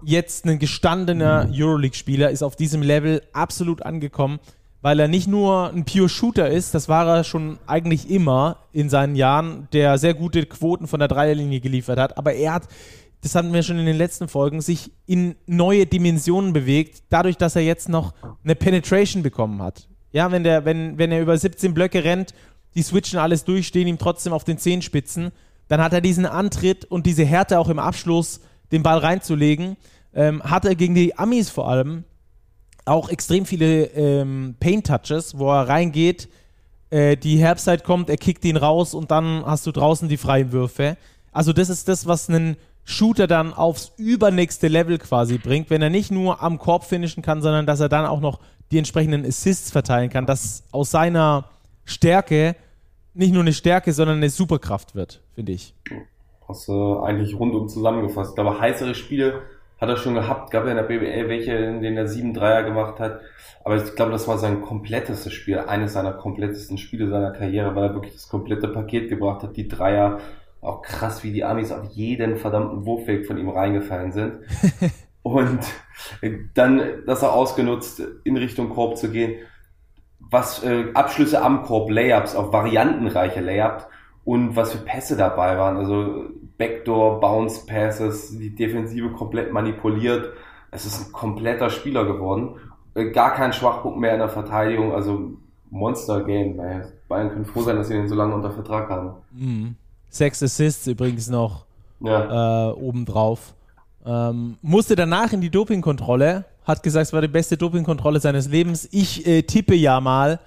Speaker 1: jetzt ein gestandener Euroleague-Spieler, ist auf diesem Level absolut angekommen, weil er nicht nur ein Pure Shooter ist, das war er schon eigentlich immer in seinen Jahren, der sehr gute Quoten von der Dreierlinie geliefert hat, aber er hat, das hatten wir schon in den letzten Folgen, sich in neue Dimensionen bewegt, dadurch, dass er jetzt noch eine Penetration bekommen hat. Ja, wenn der, wenn, wenn er über 17 Blöcke rennt, die switchen alles durch, stehen ihm trotzdem auf den Zehenspitzen, dann hat er diesen Antritt und diese Härte auch im Abschluss, den Ball reinzulegen. Ähm, hat er gegen die Amis vor allem auch extrem viele ähm, Paint-Touches, wo er reingeht, äh, die Herbstzeit kommt, er kickt ihn raus und dann hast du draußen die freien Würfe. Also das ist das, was einen Shooter dann aufs übernächste Level quasi bringt, wenn er nicht nur am Korb finishen kann, sondern dass er dann auch noch die entsprechenden Assists verteilen kann, dass aus seiner Stärke nicht nur eine Stärke, sondern eine Superkraft wird, finde ich.
Speaker 2: Hast du eigentlich rundum zusammengefasst. Glaube, heißere Spiele hat er schon gehabt. Gab ja in der BBL welche, in denen er sieben Dreier gemacht hat. Aber ich glaube, das war sein komplettestes Spiel, eines seiner komplettesten Spiele seiner Karriere, weil er wirklich das komplette Paket gebracht hat. Die Dreier, auch krass, wie die Amis auf jeden verdammten Wurfweg von ihm reingefallen sind. Und dann, das er ausgenutzt, in Richtung Korb zu gehen. Was äh, Abschlüsse am Korb, Layups, auch variantenreiche Layups und was für Pässe dabei waren. Also Backdoor, Bounce Passes, die Defensive komplett manipuliert. Es ist ein kompletter Spieler geworden. Äh, Gar kein Schwachpunkt mehr in der Verteidigung. Also Monster Game. Ey. Bayern können froh sein, dass sie den so lange unter Vertrag haben.
Speaker 1: Mhm. Sechs Assists übrigens noch
Speaker 2: Ja.
Speaker 1: äh, obendrauf. Ähm, musste danach in die Dopingkontrolle, hat gesagt, es war die beste Dopingkontrolle seines Lebens. Ich äh, tippe ja mal,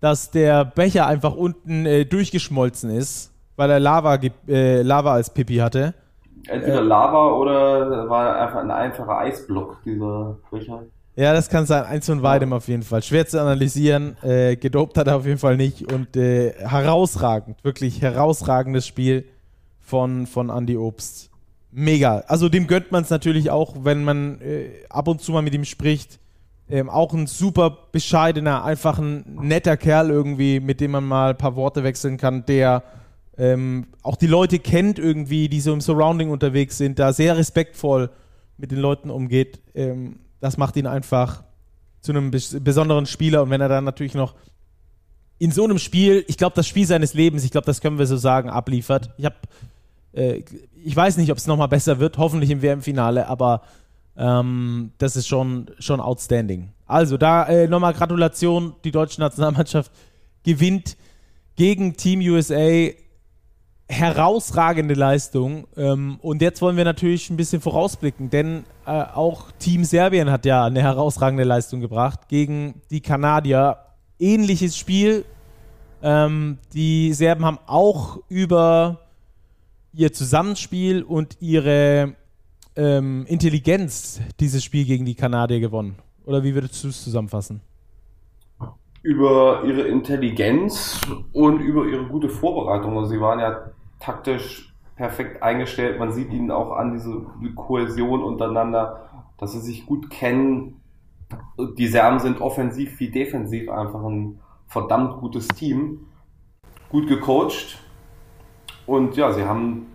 Speaker 1: dass der Becher einfach unten äh, durchgeschmolzen ist, weil er Lava, äh, Lava als Pipi hatte.
Speaker 2: Entweder Lava oder war einfach ein einfacher Eisblock, dieser Becher.
Speaker 1: Ja, das kann sein. Eins von beidem auf jeden Fall. Schwer zu analysieren. Äh, gedopt hat er auf jeden Fall nicht. Und äh, herausragend, wirklich herausragendes Spiel von, von Andy Obst. Mega. Also dem gönnt man es natürlich auch, wenn man äh, ab und zu mal mit ihm spricht. Ähm, auch ein super bescheidener, einfach ein netter Kerl irgendwie, mit dem man mal ein paar Worte wechseln kann, der ähm, auch die Leute kennt irgendwie, die so im Surrounding unterwegs sind, da sehr respektvoll mit den Leuten umgeht. Ähm, das macht ihn einfach zu einem bes besonderen Spieler. Und wenn er dann natürlich noch in so einem Spiel, ich glaube, das Spiel seines Lebens, ich glaube, das können wir so sagen, abliefert. Ich habe, äh, ich weiß nicht, ob es nochmal besser wird, hoffentlich im WM-Finale, aber ähm, das ist schon, schon outstanding. Also da äh, nochmal Gratulation, die deutsche Nationalmannschaft gewinnt gegen Team USA. Herausragende Leistung. Ähm, und jetzt wollen wir natürlich ein bisschen vorausblicken, denn äh, auch Team Serbien hat ja eine herausragende Leistung gebracht gegen die Kanadier. Ähnliches Spiel. Ähm, die Serben haben auch über ihr Zusammenspiel und ihre ähm, Intelligenz dieses Spiel gegen die Kanadier gewonnen. Oder wie würdest du es zusammenfassen?
Speaker 2: über ihre Intelligenz und über ihre gute Vorbereitung. Also sie waren ja taktisch perfekt eingestellt. Man sieht ihnen auch an diese Kohäsion untereinander, dass sie sich gut kennen. Die Serben sind offensiv wie defensiv einfach ein verdammt gutes Team. Gut gecoacht. Und ja, sie haben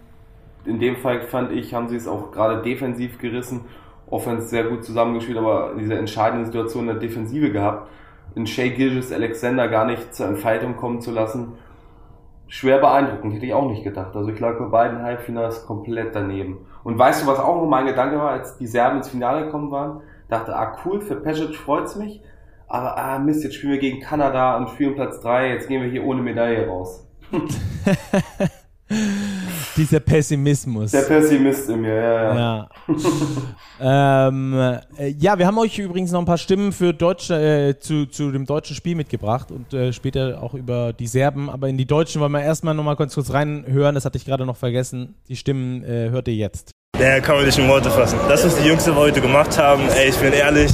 Speaker 2: in dem Fall fand ich, haben sie es auch gerade defensiv gerissen, offensiv sehr gut zusammengespielt, aber diese entscheidende Situation in der Defensive gehabt, in Shea Gilges Alexander gar nicht zur Entfaltung kommen zu lassen. Schwer beeindruckend, hätte ich auch nicht gedacht. Also ich lag bei beiden Halbfinals komplett daneben. Und weißt du, was auch noch mein Gedanke war, als die Serben ins Finale gekommen waren? Dachte, ah cool, für Pesic freut's mich, aber ah Mist, jetzt spielen wir gegen Kanada und spielen Platz 3, jetzt gehen wir hier ohne Medaille raus.
Speaker 1: Dieser Pessimismus.
Speaker 2: Der Pessimist in mir, ja,
Speaker 1: ja. Ja. ähm, äh, ja, wir haben euch übrigens noch ein paar Stimmen für Deutsche, äh, zu, zu dem deutschen Spiel mitgebracht und äh, später auch über die Serben. Aber in die Deutschen wollen wir erstmal nochmal kurz, kurz reinhören. Das hatte ich gerade noch vergessen. Die Stimmen äh, hört ihr jetzt.
Speaker 4: Ja, kann man nicht in Worte fassen. Das, was die Jungs wir heute gemacht haben, ey, ich bin ehrlich,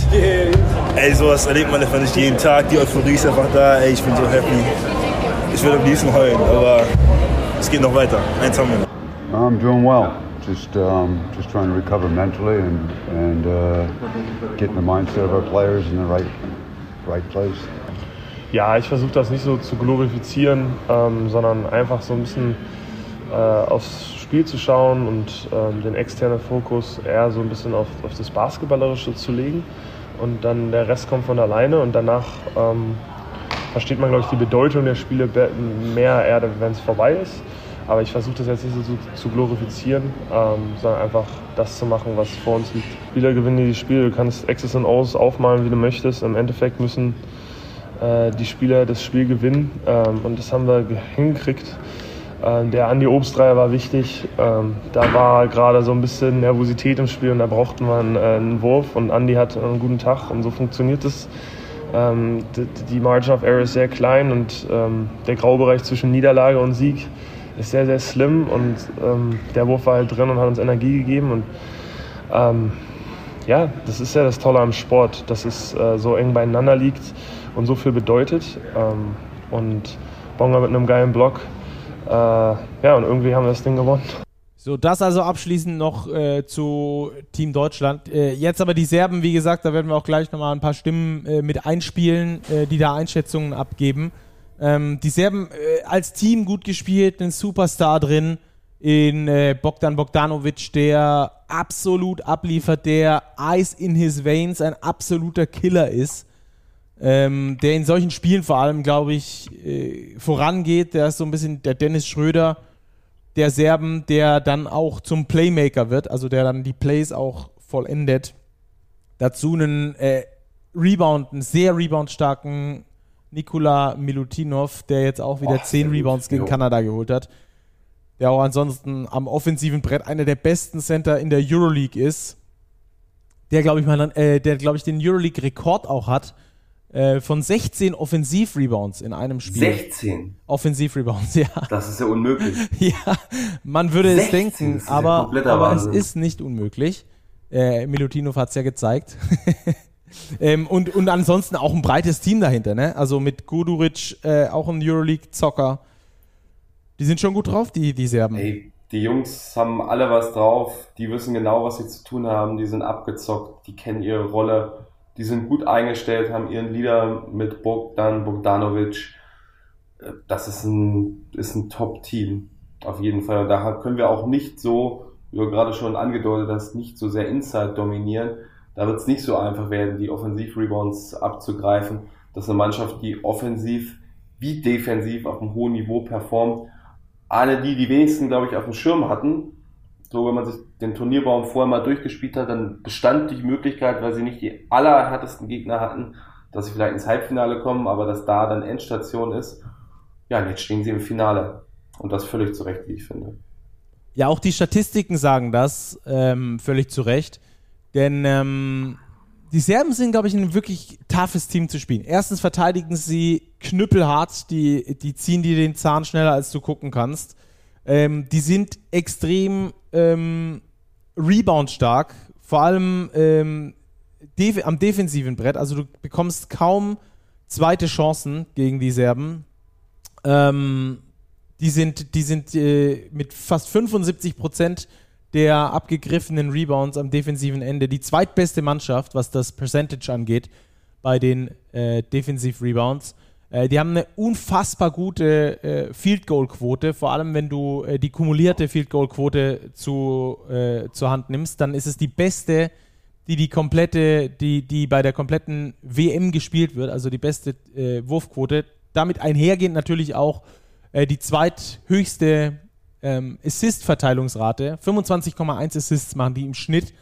Speaker 4: ey, sowas erlebt man einfach nicht jeden Tag. Die Euphorie ist einfach da, ey, ich bin so happy. Ich würde am liebsten heulen, aber es geht noch weiter. Eins haben wir noch.
Speaker 5: I'm doing well. Just um, just trying to recover mentally and and uh, getting the mindset of our players in the right right place.
Speaker 6: Ja, ich versuche das nicht so zu glorifizieren, ähm, sondern einfach so ein bisschen äh, aufs Spiel zu schauen und ähm, den externen Fokus eher so ein bisschen auf, auf das Basketballerische zu legen. Und dann der Rest kommt von alleine und danach ähm, versteht man, glaube ich, die Bedeutung der Spiele mehr, eher, wenn es vorbei ist. Aber ich versuche das jetzt nicht so zu, glorifizieren, ähm, sondern einfach das zu machen, was vor uns liegt. Spieler gewinnen die Spiele, du kannst X's und O's aufmalen, wie du möchtest. Im Endeffekt müssen äh, die Spieler das Spiel gewinnen ähm, und das haben wir hingekriegt. Äh, der Andi Obstreier war wichtig. Ähm, da war gerade so ein bisschen Nervosität im Spiel und da brauchten wir einen, äh, einen Wurf und Andi hat einen guten Tag und so funktioniert es. Ähm, die, die Margin of Error ist sehr klein und ähm, der Graubereich zwischen Niederlage und Sieg ist sehr, sehr slim und ähm, der Wurf war halt drin und hat uns Energie gegeben. Und ähm, ja, das ist ja das Tolle am Sport, dass es äh, so eng beieinander liegt und so viel bedeutet. Ähm, und Bonga mit einem geilen Block. Äh, ja, und irgendwie haben wir das Ding gewonnen.
Speaker 1: So, das also abschließend noch äh, zu Team Deutschland. Äh, jetzt aber die Serben, wie gesagt, da werden wir auch gleich nochmal ein paar Stimmen äh, mit einspielen, äh, die da Einschätzungen abgeben. Ähm, die Serben äh, als Team gut gespielt, ein Superstar drin in äh, Bogdan Bogdanovic, der absolut abliefert, der Eis in his veins, ein absoluter Killer ist. Ähm, der in solchen Spielen vor allem, glaube ich, vorangeht. Der ist so ein bisschen der Dennis Schröder der Serben, der dann auch zum Playmaker wird, also der dann die Plays auch vollendet. Dazu einen äh, Rebound, einen sehr reboundstarken Nikola Milutinov, der jetzt auch wieder zehn Rebounds gegen jo. Kanada geholt hat. Der auch ansonsten am offensiven Brett einer der besten Center in der Euroleague ist. Der, glaube ich, mal, äh, der, glaube ich, den Euroleague-Rekord auch hat. Äh, von 16 Offensiv-Rebounds in einem Spiel.
Speaker 2: 16?
Speaker 1: Offensiv-Rebounds, ja.
Speaker 2: Das ist ja unmöglich.
Speaker 1: ja, man würde es denken, aber, aber es ist nicht unmöglich. Äh, Milutinov hat es ja gezeigt. Ähm, und, und ansonsten auch ein breites Team dahinter, ne? Also mit Guduric, äh, auch ein Euroleague-Zocker. Die sind schon gut drauf, die, die Serben.
Speaker 2: Ey, die Jungs haben alle was drauf, die wissen genau, was sie zu tun haben, die sind abgezockt, die kennen ihre Rolle, die sind gut eingestellt, haben ihren Leader mit Bogdan Bogdanovic. Äh, das ist ein, ist ein Top-Team, auf jeden Fall. Da können wir auch nicht so, wie du gerade schon angedeutet hast, nicht so sehr Inside dominieren da wird es nicht so einfach werden, die Offensiv-Rebounds abzugreifen. Das ist eine Mannschaft, die offensiv wie defensiv auf einem hohen Niveau performt. Alle, die die wenigsten, glaube ich, auf dem Schirm hatten, so wenn man sich den Turnierbaum vorher mal durchgespielt hat, dann bestand die Möglichkeit, weil sie nicht die allerhärtesten Gegner hatten, dass sie vielleicht ins Halbfinale kommen, aber dass da dann Endstation ist. Ja, und jetzt stehen sie im Finale. Und das völlig zu Recht, wie ich finde.
Speaker 1: Ja, auch die Statistiken sagen das ähm, völlig zu Recht. Denn ähm, die Serben sind, glaube ich, ein wirklich toughes Team zu spielen. Erstens verteidigen sie knüppelhart, die, die ziehen dir den Zahn schneller, als du gucken kannst. Ähm, die sind extrem ähm, rebound-stark, vor allem ähm, def am defensiven Brett. Also du bekommst kaum zweite Chancen gegen die Serben. Ähm, Die sind, die sind äh, mit fast 75 Prozent der abgegriffenen Rebounds am defensiven Ende die zweitbeste Mannschaft, was das Percentage angeht, bei den äh, Defensive Rebounds. Äh, die haben eine unfassbar gute äh, Field Goal Quote, vor allem wenn du äh, die kumulierte Field Goal Quote zu, äh, zur Hand nimmst, dann ist es die beste, die die komplette, die, die bei der kompletten WM gespielt wird, also die beste äh, Wurfquote. Damit einhergehend natürlich auch die zweithöchste ähm, Assist-Verteilungsrate. 25,1 Assists machen die im Schnitt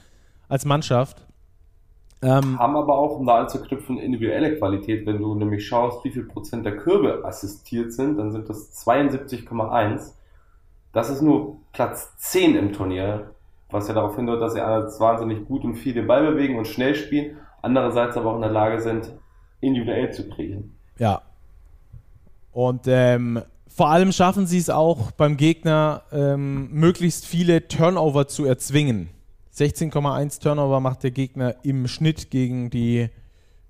Speaker 1: als Mannschaft.
Speaker 2: Ähm, haben aber auch, um da anzuknüpfen, individuelle Qualität. Wenn du nämlich schaust, wie viel Prozent der Körbe assistiert sind, dann sind das 72,1. Das ist nur Platz 10 im Turnier, was ja darauf hindeutet, dass sie einerseits wahnsinnig gut und viel den Ball bewegen und schnell spielen, andererseits aber auch in der Lage sind, individuell zu kreieren.
Speaker 1: Ja. Und ähm, vor allem schaffen sie es auch beim Gegner, ähm, möglichst viele Turnover zu erzwingen. 16,1 Turnover macht der Gegner im Schnitt gegen die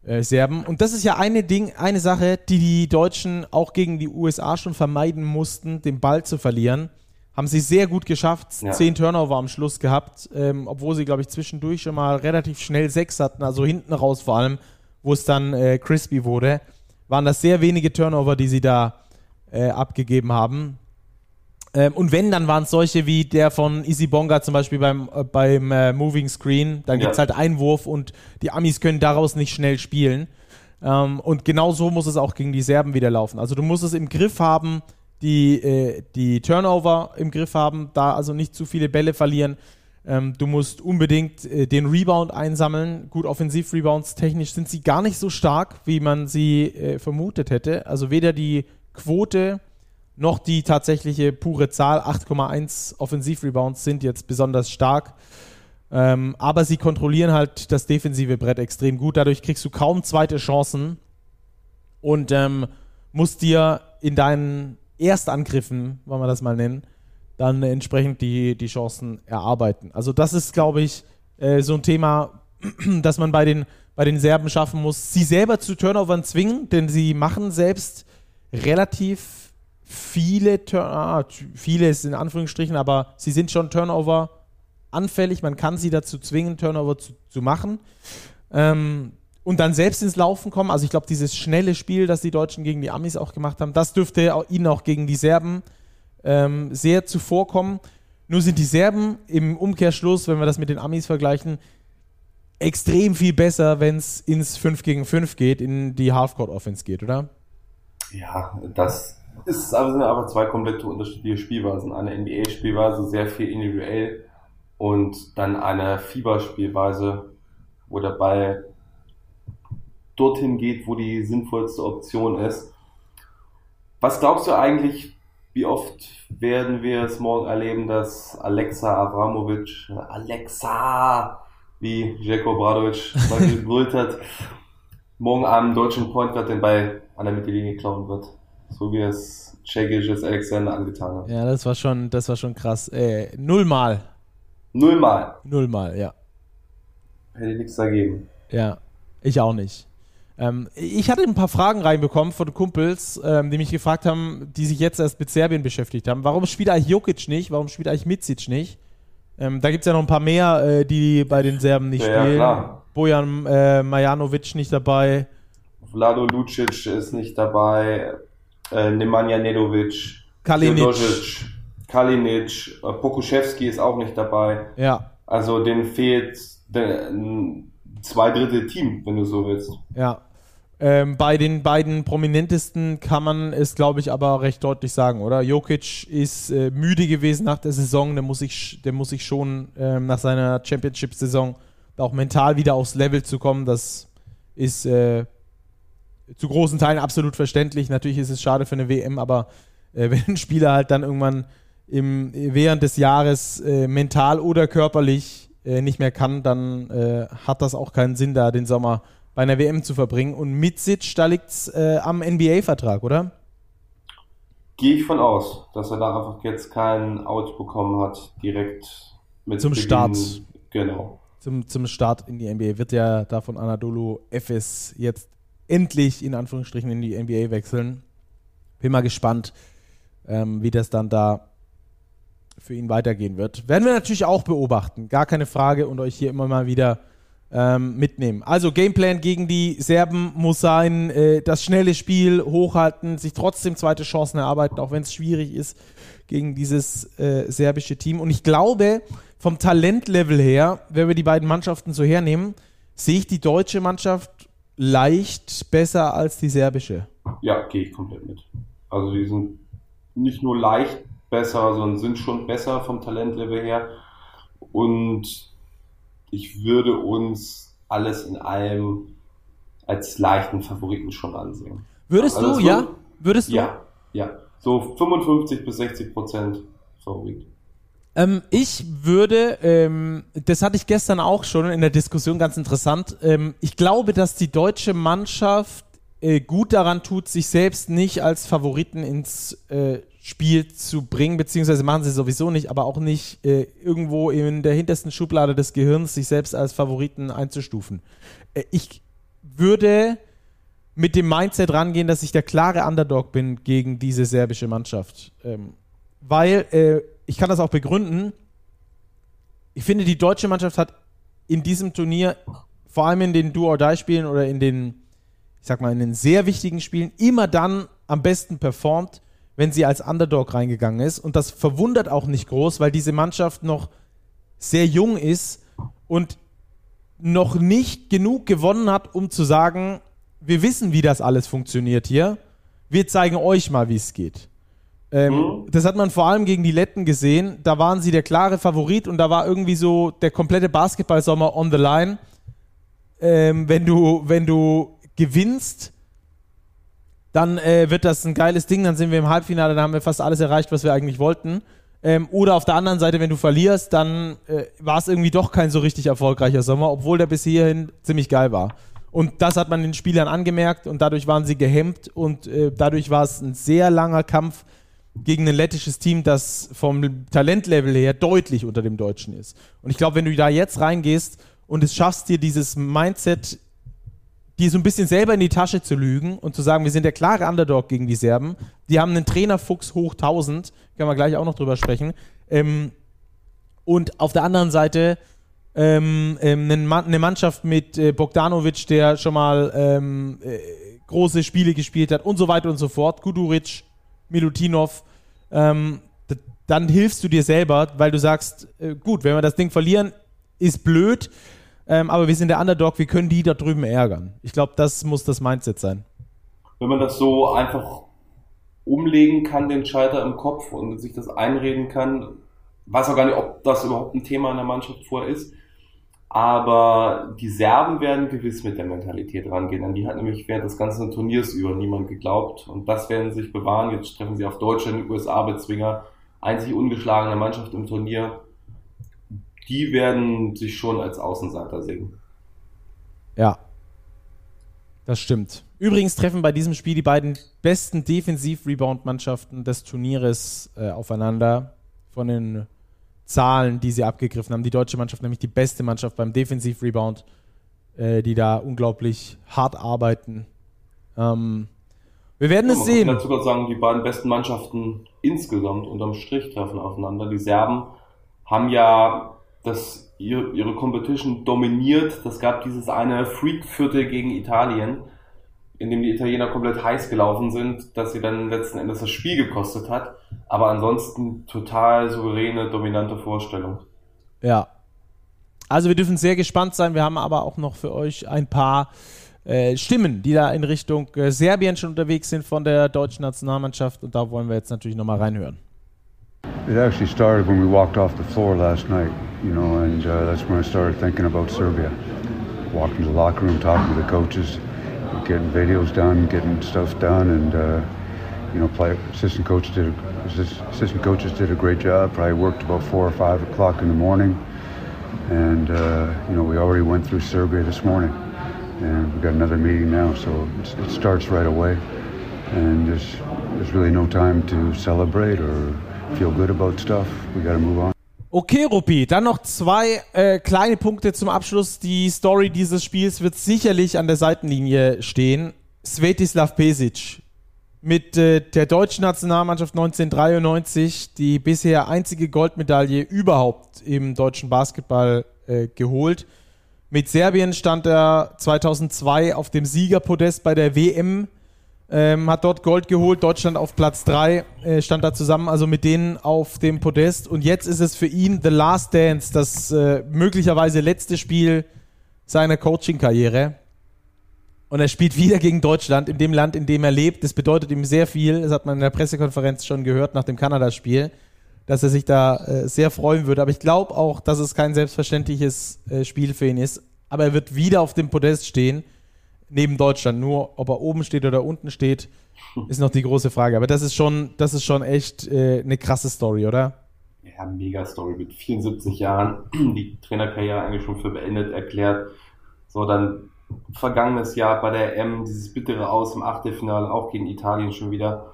Speaker 1: äh, Serben. Und das ist ja eine Ding, eine Sache, die die Deutschen auch gegen die USA schon vermeiden mussten, den Ball zu verlieren. Haben sie sehr gut geschafft, ja. zehn Turnover am Schluss gehabt, ähm, obwohl sie, glaube ich, zwischendurch schon mal relativ schnell sechs hatten, also hinten raus vor allem, wo es dann äh, crispy wurde, waren das sehr wenige Turnover, die sie da äh, abgegeben haben. Ähm, und wenn, dann waren es solche wie der von Easy Bonga zum Beispiel beim, äh, beim äh, Moving Screen. Dann ja. gibt es halt Einwurf und die Amis können daraus nicht schnell spielen. Ähm, und genau so muss es auch gegen die Serben wieder laufen. Also du musst es im Griff haben, die, äh, die Turnover im Griff haben, da also nicht zu viele Bälle verlieren. Ähm, du musst unbedingt äh, den Rebound einsammeln. Gut, Offensiv-Rebounds technisch sind sie gar nicht so stark, wie man sie äh, vermutet hätte. Also weder die Quote noch die tatsächliche pure Zahl. 8,1 Offensivrebounds sind jetzt besonders stark. Ähm, aber sie kontrollieren halt das defensive Brett extrem gut. Dadurch kriegst du kaum zweite Chancen und ähm, musst dir in deinen Erstangriffen, wollen wir das mal nennen, dann entsprechend die, die Chancen erarbeiten. Also das ist, glaube ich, äh, so ein Thema, das man bei den, bei den Serben schaffen muss, sie selber zu Turnovern zwingen, denn sie machen selbst relativ viele, Turn ah, viele ist in Anführungsstrichen, aber sie sind schon Turnover anfällig. Man kann sie dazu zwingen, Turnover zu, zu machen. Ähm, und dann selbst ins Laufen kommen. Also ich glaube, dieses schnelle Spiel, das die Deutschen gegen die Amis auch gemacht haben, das dürfte auch, ihnen auch gegen die Serben ähm, sehr zuvorkommen. Nur sind die Serben im Umkehrschluss, wenn wir das mit den Amis vergleichen, extrem viel besser, wenn es ins 5 gegen 5 geht, in die Halfcourt-Offense geht, oder?
Speaker 2: Ja, das, es aber, sind aber zwei komplett unterschiedliche Spielweisen. Eine NBA-Spielweise, sehr viel individuell und dann eine Fieberspielweise, wo der Ball dorthin geht, wo die sinnvollste Option ist. Was glaubst du eigentlich, wie oft werden wir es morgen erleben, dass Alexa Abramovic, Alexa, wie Jeko Bradovic mal gebrüllt hat, morgen am deutschen Point Guard den Ball an der Mittellinie klauen wird? So wie es Cekic Alexander angetan hat.
Speaker 1: Ja, das war schon, das war schon krass. Äh, nullmal.
Speaker 2: Nullmal.
Speaker 1: Nullmal, ja.
Speaker 2: Hätte nichts dagegen.
Speaker 1: Ja, ich auch nicht. Ähm, ich hatte ein paar Fragen reinbekommen von Kumpels, ähm, die mich gefragt haben, die sich jetzt erst mit Serbien beschäftigt haben. Warum spielt eigentlich Jokic nicht? Warum spielt eigentlich Micic nicht? Ähm, da gibt es ja noch ein paar mehr, äh, die bei den Serben nicht ja, spielen. Ja, klar. Bojan äh, Majanovic nicht dabei.
Speaker 2: Vlado Lucic ist nicht dabei äh, Nemanja Nedovic,
Speaker 1: Kalinic,
Speaker 2: Kalinic äh, Pokuschewski ist auch nicht dabei.
Speaker 1: Ja.
Speaker 2: Also denen fehlt der, zwei Drittel Team, wenn du so willst.
Speaker 1: Ja. Ähm, bei den beiden prominentesten kann man es, glaube ich, aber recht deutlich sagen, oder? Jokic ist äh, müde gewesen nach der Saison, der muss sich, der muss sich schon ähm, nach seiner Championship-Saison auch mental wieder aufs Level zu kommen. Das ist äh, zu großen Teilen absolut verständlich. Natürlich ist es schade für eine WM, aber äh, wenn ein Spieler halt dann irgendwann im, während des Jahres äh, mental oder körperlich äh, nicht mehr kann, dann äh, hat das auch keinen Sinn, da den Sommer bei einer WM zu verbringen. Und mit Sitch, da liegt es äh, am NBA-Vertrag, oder?
Speaker 2: Gehe ich von aus, dass er da einfach jetzt keinen Out bekommen hat, direkt mit
Speaker 1: Zum Beginn. Start.
Speaker 2: Genau.
Speaker 1: Zum, zum Start in die NBA wird ja da von Anadolu FS jetzt endlich in Anführungsstrichen in die NBA wechseln. Bin mal gespannt, ähm, wie das dann da für ihn weitergehen wird. Werden wir natürlich auch beobachten, gar keine Frage und euch hier immer mal wieder ähm, mitnehmen. Also Gameplan gegen die Serben muss sein, äh, das schnelle Spiel hochhalten, sich trotzdem zweite Chancen erarbeiten, auch wenn es schwierig ist gegen dieses äh, serbische Team. Und ich glaube, vom Talentlevel her, wenn wir die beiden Mannschaften so hernehmen, sehe ich die deutsche Mannschaft leicht besser als die serbische.
Speaker 2: Ja, gehe ich komplett mit. Also die sind nicht nur leicht besser, sondern sind schon besser vom Talentlevel her. Und ich würde uns alles in allem als leichten Favoriten schon ansehen.
Speaker 1: Würdest
Speaker 2: also
Speaker 1: du, ja? Würdest du?
Speaker 2: Ja, ja. So 55 bis 60 Prozent Favorit.
Speaker 1: Ähm, ich würde, ähm, das hatte ich gestern auch schon in der Diskussion, ganz interessant. Ähm, ich glaube, dass die deutsche Mannschaft äh, gut daran tut, sich selbst nicht als Favoriten ins äh, Spiel zu bringen, beziehungsweise machen sie sowieso nicht, aber auch nicht äh, irgendwo in der hintersten Schublade des Gehirns sich selbst als Favoriten einzustufen. Äh, ich würde mit dem Mindset rangehen, dass ich der klare Underdog bin gegen diese serbische Mannschaft. Ähm, weil, äh, ich kann das auch begründen, ich finde, die deutsche Mannschaft hat in diesem Turnier, vor allem in den Do-or-Die-Spielen oder in den, ich sag mal, in den sehr wichtigen Spielen, immer dann am besten performt, wenn sie als Underdog reingegangen ist. Und das verwundert auch nicht groß, weil diese Mannschaft noch sehr jung ist und noch nicht genug gewonnen hat, um zu sagen, wir wissen, wie das alles funktioniert hier. Wir zeigen euch mal, wie es geht. Ähm, mhm. Das hat man vor allem gegen die Letten gesehen. Da waren sie der klare Favorit und da war irgendwie so der komplette Basketballsommer on the line. Ähm, wenn du, wenn du gewinnst, dann äh, wird das ein geiles Ding, dann sind wir im Halbfinale, dann haben wir fast alles erreicht, was wir eigentlich wollten. Ähm, oder auf der anderen Seite, wenn du verlierst, dann äh, war es irgendwie doch kein so richtig erfolgreicher Sommer, obwohl der bis hierhin ziemlich geil war. Und das hat man den Spielern angemerkt und dadurch waren sie gehemmt und äh, dadurch war es ein sehr langer Kampf gegen ein lettisches Team, das vom Talentlevel her deutlich unter dem Deutschen ist. Und ich glaube, wenn du da jetzt reingehst und es schaffst, dir dieses Mindset die so ein bisschen selber in die Tasche zu lügen und zu sagen, wir sind der klare Underdog gegen die Serben. Die haben einen Trainerfuchs hoch 1000, können wir gleich auch noch drüber sprechen. Ähm, und auf der anderen Seite ähm, ähm, eine Mannschaft mit äh, Bogdanovic, der schon mal ähm, äh, große Spiele gespielt hat und so weiter und so fort. Guduric, Milutinov. Ähm, dann hilfst du dir selber, weil du sagst, äh, gut, wenn wir das Ding verlieren, ist blöd. Ähm, aber wir sind der Underdog, wir können die da drüben ärgern. Ich glaube, das muss das Mindset sein.
Speaker 2: Wenn man das so einfach umlegen kann, den Schalter im Kopf und sich das einreden kann, weiß auch gar nicht, ob das überhaupt ein Thema in der Mannschaft vorher ist. Aber die Serben werden gewiss mit der Mentalität rangehen. An die hat nämlich während des ganzen Turniers über niemand geglaubt. Und das werden sich bewahren. Jetzt treffen sie auf Deutschland, USA-Bezwinger. Einzig ungeschlagene Mannschaft im Turnier die werden sich schon als Außenseiter sehen.
Speaker 1: Ja, das stimmt. Übrigens treffen bei diesem Spiel die beiden besten Defensiv-Rebound-Mannschaften des Turnieres äh, aufeinander. Von den Zahlen, die sie abgegriffen haben. Die deutsche Mannschaft nämlich die beste Mannschaft beim Defensiv-Rebound, äh, die da unglaublich hart arbeiten. Ähm, wir werden ja, es sehen. Ich
Speaker 2: kann sogar sagen, die beiden besten Mannschaften insgesamt unterm Strich treffen aufeinander. Die Serben haben ja das ihre, ihre Competition dominiert. Das gab dieses eine Freak-Viertel gegen Italien, in dem die Italiener komplett heiß gelaufen sind, dass sie dann letzten Endes das Spiel gekostet hat. Aber ansonsten total souveräne, dominante Vorstellung.
Speaker 1: Ja. Also wir dürfen sehr gespannt sein. Wir haben aber auch noch für euch ein paar äh, Stimmen, die da in Richtung äh, Serbien schon unterwegs sind von der deutschen Nationalmannschaft. Und da wollen wir jetzt natürlich nochmal reinhören.
Speaker 5: It actually started when we walked off the floor last night, you know, and uh, that's when I started thinking about Serbia. Walking to the locker room, talking to the coaches, getting videos done, getting stuff done, and uh, you know, play, assistant coaches did a, assistant coaches did a great job. Probably worked about four or five o'clock in the morning, and uh, you know, we already went through Serbia this morning, and we got another meeting now, so it starts right away, and there's there's really no time to celebrate or feel good about stuff. We gotta move on.
Speaker 1: Okay, Rupi, dann noch zwei äh, kleine Punkte zum Abschluss. Die Story dieses Spiels wird sicherlich an der Seitenlinie stehen. Svetislav Pesic. mit äh, der deutschen Nationalmannschaft 1993 die bisher einzige Goldmedaille überhaupt im deutschen Basketball äh, geholt. Mit Serbien stand er 2002 auf dem Siegerpodest bei der WM, ähm, hat dort Gold geholt, Deutschland auf Platz 3, äh, stand da zusammen, also mit denen auf dem Podest. Und jetzt ist es für ihn The Last Dance, das äh, möglicherweise letzte Spiel seiner Coaching-Karriere. Und er spielt wieder gegen Deutschland in dem Land, in dem er lebt. Das bedeutet ihm sehr viel. Das hat man in der Pressekonferenz schon gehört nach dem Kanada-Spiel, dass er sich da äh, sehr freuen würde. Aber ich glaube auch, dass es kein selbstverständliches äh, Spiel für ihn ist. Aber er wird wieder auf dem Podest stehen, neben Deutschland. Nur, ob er oben steht oder unten steht, ist noch die große Frage. Aber das ist schon, das ist schon echt äh, eine krasse Story, oder?
Speaker 2: Ja, mega Story. Mit 74 Jahren die Trainerkarriere eigentlich schon für beendet erklärt. So, dann vergangenes Jahr bei der M, dieses bittere Aus im Achtelfinale, auch gegen Italien schon wieder.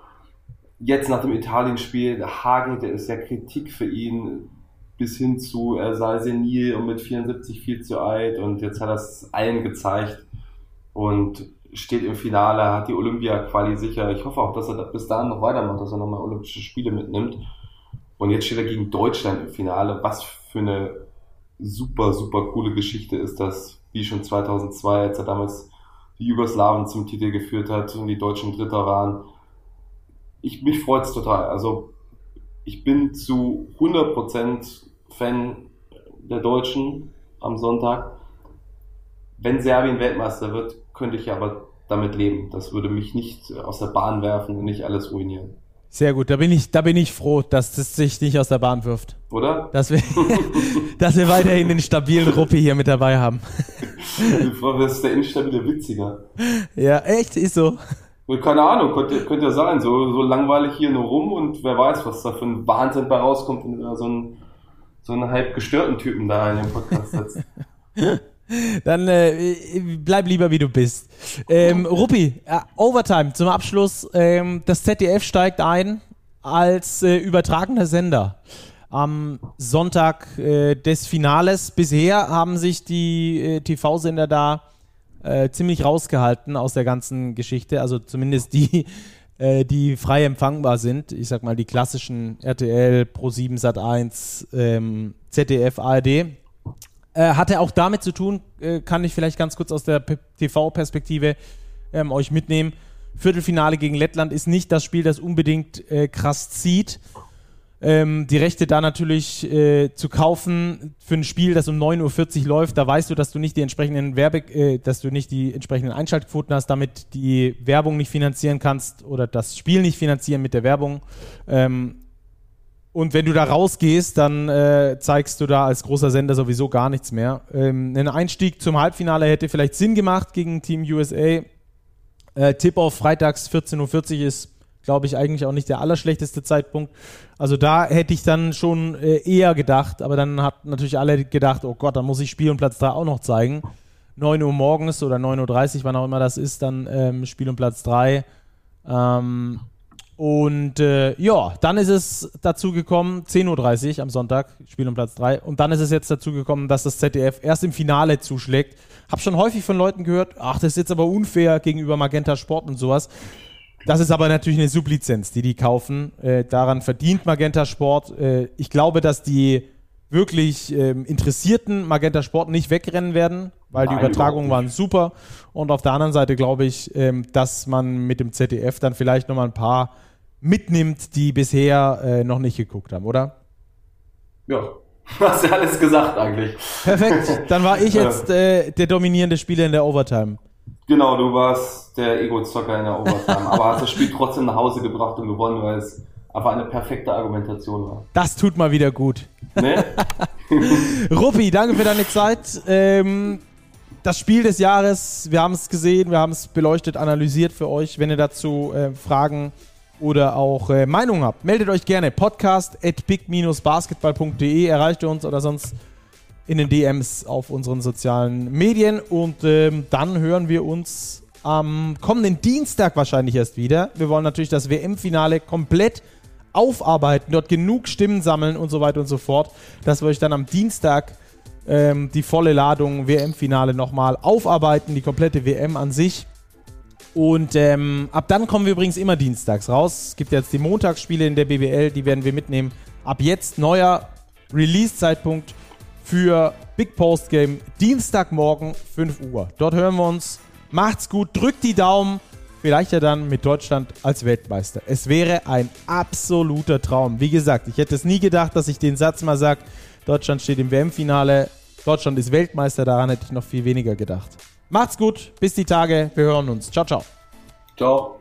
Speaker 2: Jetzt nach dem Italien-Spiel hagelte es ja Kritik für ihn bis hin zu, er sei senil und mit 74 viel zu alt und jetzt hat er es allen gezeigt und steht im Finale, hat die Olympia-Quali sicher. Ich hoffe auch, dass er bis dahin noch weitermacht, dass er nochmal Olympische Spiele mitnimmt. Und jetzt steht er gegen Deutschland im Finale. Was für eine super, super coole Geschichte ist das wie schon 2002, als er damals die Jugoslawen zum Titel geführt hat und die Deutschen Dritter waren. Ich, mich freut es total. Also ich bin zu 100% Fan der Deutschen am Sonntag. Wenn Serbien Weltmeister wird, könnte ich aber damit leben. Das würde mich nicht aus der Bahn werfen und nicht alles ruinieren.
Speaker 1: Sehr gut, da bin ich, da bin ich froh, dass das sich nicht aus der Bahn wirft.
Speaker 2: Oder?
Speaker 1: Dass wir, dass wir weiterhin den stabilen Ruppi hier mit dabei haben.
Speaker 2: Das ist der instabile Witziger.
Speaker 1: Ja, echt, ist so.
Speaker 2: Keine Ahnung, könnte, könnte ja sein. So, so langweilig hier nur rum und wer weiß, was da für ein Wahnsinn bei rauskommt, wenn du da so einen, so einen halb gestörten Typen da in dem Podcast setzt.
Speaker 1: Dann äh, bleib lieber wie du bist. Ähm, Ruppi, äh, Overtime zum Abschluss. Ähm, das ZDF steigt ein als äh, übertragender Sender. Am Sonntag äh, des Finales. Bisher haben sich die äh, TV-Sender da äh, ziemlich rausgehalten aus der ganzen Geschichte. Also zumindest die, die frei empfangbar sind. Ich sag mal die klassischen RTL, Pro7, Sat1, ähm, ZDF, ARD äh, hatte auch damit zu tun, äh, kann ich vielleicht ganz kurz aus der TV-Perspektive ähm, euch mitnehmen. Viertelfinale gegen Lettland ist nicht das Spiel, das unbedingt äh, krass zieht. Ähm, die Rechte da natürlich äh, zu kaufen für ein Spiel, das um 9.40 Uhr läuft, da weißt du, dass du nicht die entsprechenden Werbe, äh, dass du nicht die entsprechenden Einschaltquoten hast, damit die Werbung nicht finanzieren kannst oder das Spiel nicht finanzieren mit der Werbung. Ähm, und wenn du da rausgehst, dann äh, zeigst du da als großer Sender sowieso gar nichts mehr. Ähm, ein Einstieg zum Halbfinale hätte vielleicht Sinn gemacht gegen Team USA. Äh, Tipp auf freitags 14.40 Uhr ist, glaube ich, eigentlich auch nicht der allerschlechteste Zeitpunkt. Also da hätte ich dann schon äh, eher gedacht, aber dann hat natürlich alle gedacht, oh Gott, dann muss ich Spiel und Platz 3 auch noch zeigen. 9 Uhr morgens oder 9.30 Uhr, wann auch immer das ist, dann ähm, Spiel und Platz 3. Ähm, und äh, ja, dann ist es dazu gekommen, 10.30 Uhr am Sonntag, Spiel um Platz 3. Und dann ist es jetzt dazu gekommen, dass das ZDF erst im Finale zuschlägt. Hab schon häufig von Leuten gehört, ach, das ist jetzt aber unfair gegenüber Magenta Sport und sowas. Das ist aber natürlich eine Sublizenz, die die kaufen. Äh, daran verdient Magenta Sport. Äh, ich glaube, dass die wirklich ähm, interessierten Magenta Sport nicht wegrennen werden, weil Nein, die Übertragungen waren super. Und auf der anderen Seite glaube ich, ähm, dass man mit dem ZDF dann vielleicht nochmal ein paar mitnimmt, die bisher äh, noch nicht geguckt haben, oder?
Speaker 2: Ja, hast du alles gesagt eigentlich.
Speaker 1: Perfekt, dann war ich jetzt äh, der dominierende Spieler in der Overtime.
Speaker 2: Genau, du warst der Ego-Zocker in der Overtime, aber hast das Spiel trotzdem nach Hause gebracht und gewonnen, weil es einfach eine perfekte Argumentation war.
Speaker 1: Das tut mal wieder gut. Ne? Ruppi, danke für deine Zeit. Ähm, das Spiel des Jahres, wir haben es gesehen, wir haben es beleuchtet, analysiert für euch. Wenn ihr dazu äh, Fragen oder auch äh, Meinungen habt, meldet euch gerne. Podcast at big-basketball.de erreicht ihr uns oder sonst in den DMs auf unseren sozialen Medien. Und ähm, dann hören wir uns am kommenden Dienstag wahrscheinlich erst wieder. Wir wollen natürlich das WM-Finale komplett aufarbeiten, dort genug Stimmen sammeln und so weiter und so fort, dass wir euch dann am Dienstag ähm, die volle Ladung WM-Finale nochmal aufarbeiten, die komplette WM an sich Und ähm, ab dann kommen wir übrigens immer dienstags raus. Es gibt jetzt die Montagsspiele in der BBL, die werden wir mitnehmen. Ab jetzt neuer Release-Zeitpunkt für Big Post Game Dienstagmorgen 5 Uhr. Dort hören wir uns. Macht's gut, drückt die Daumen. Vielleicht ja dann mit Deutschland als Weltmeister. Es wäre ein absoluter Traum. Wie gesagt, ich hätte es nie gedacht, dass ich den Satz mal sage, Deutschland steht im WM-Finale, Deutschland ist Weltmeister, daran hätte ich noch viel weniger gedacht. Macht's gut, bis die Tage, wir hören uns. Ciao, ciao.
Speaker 7: Ciao.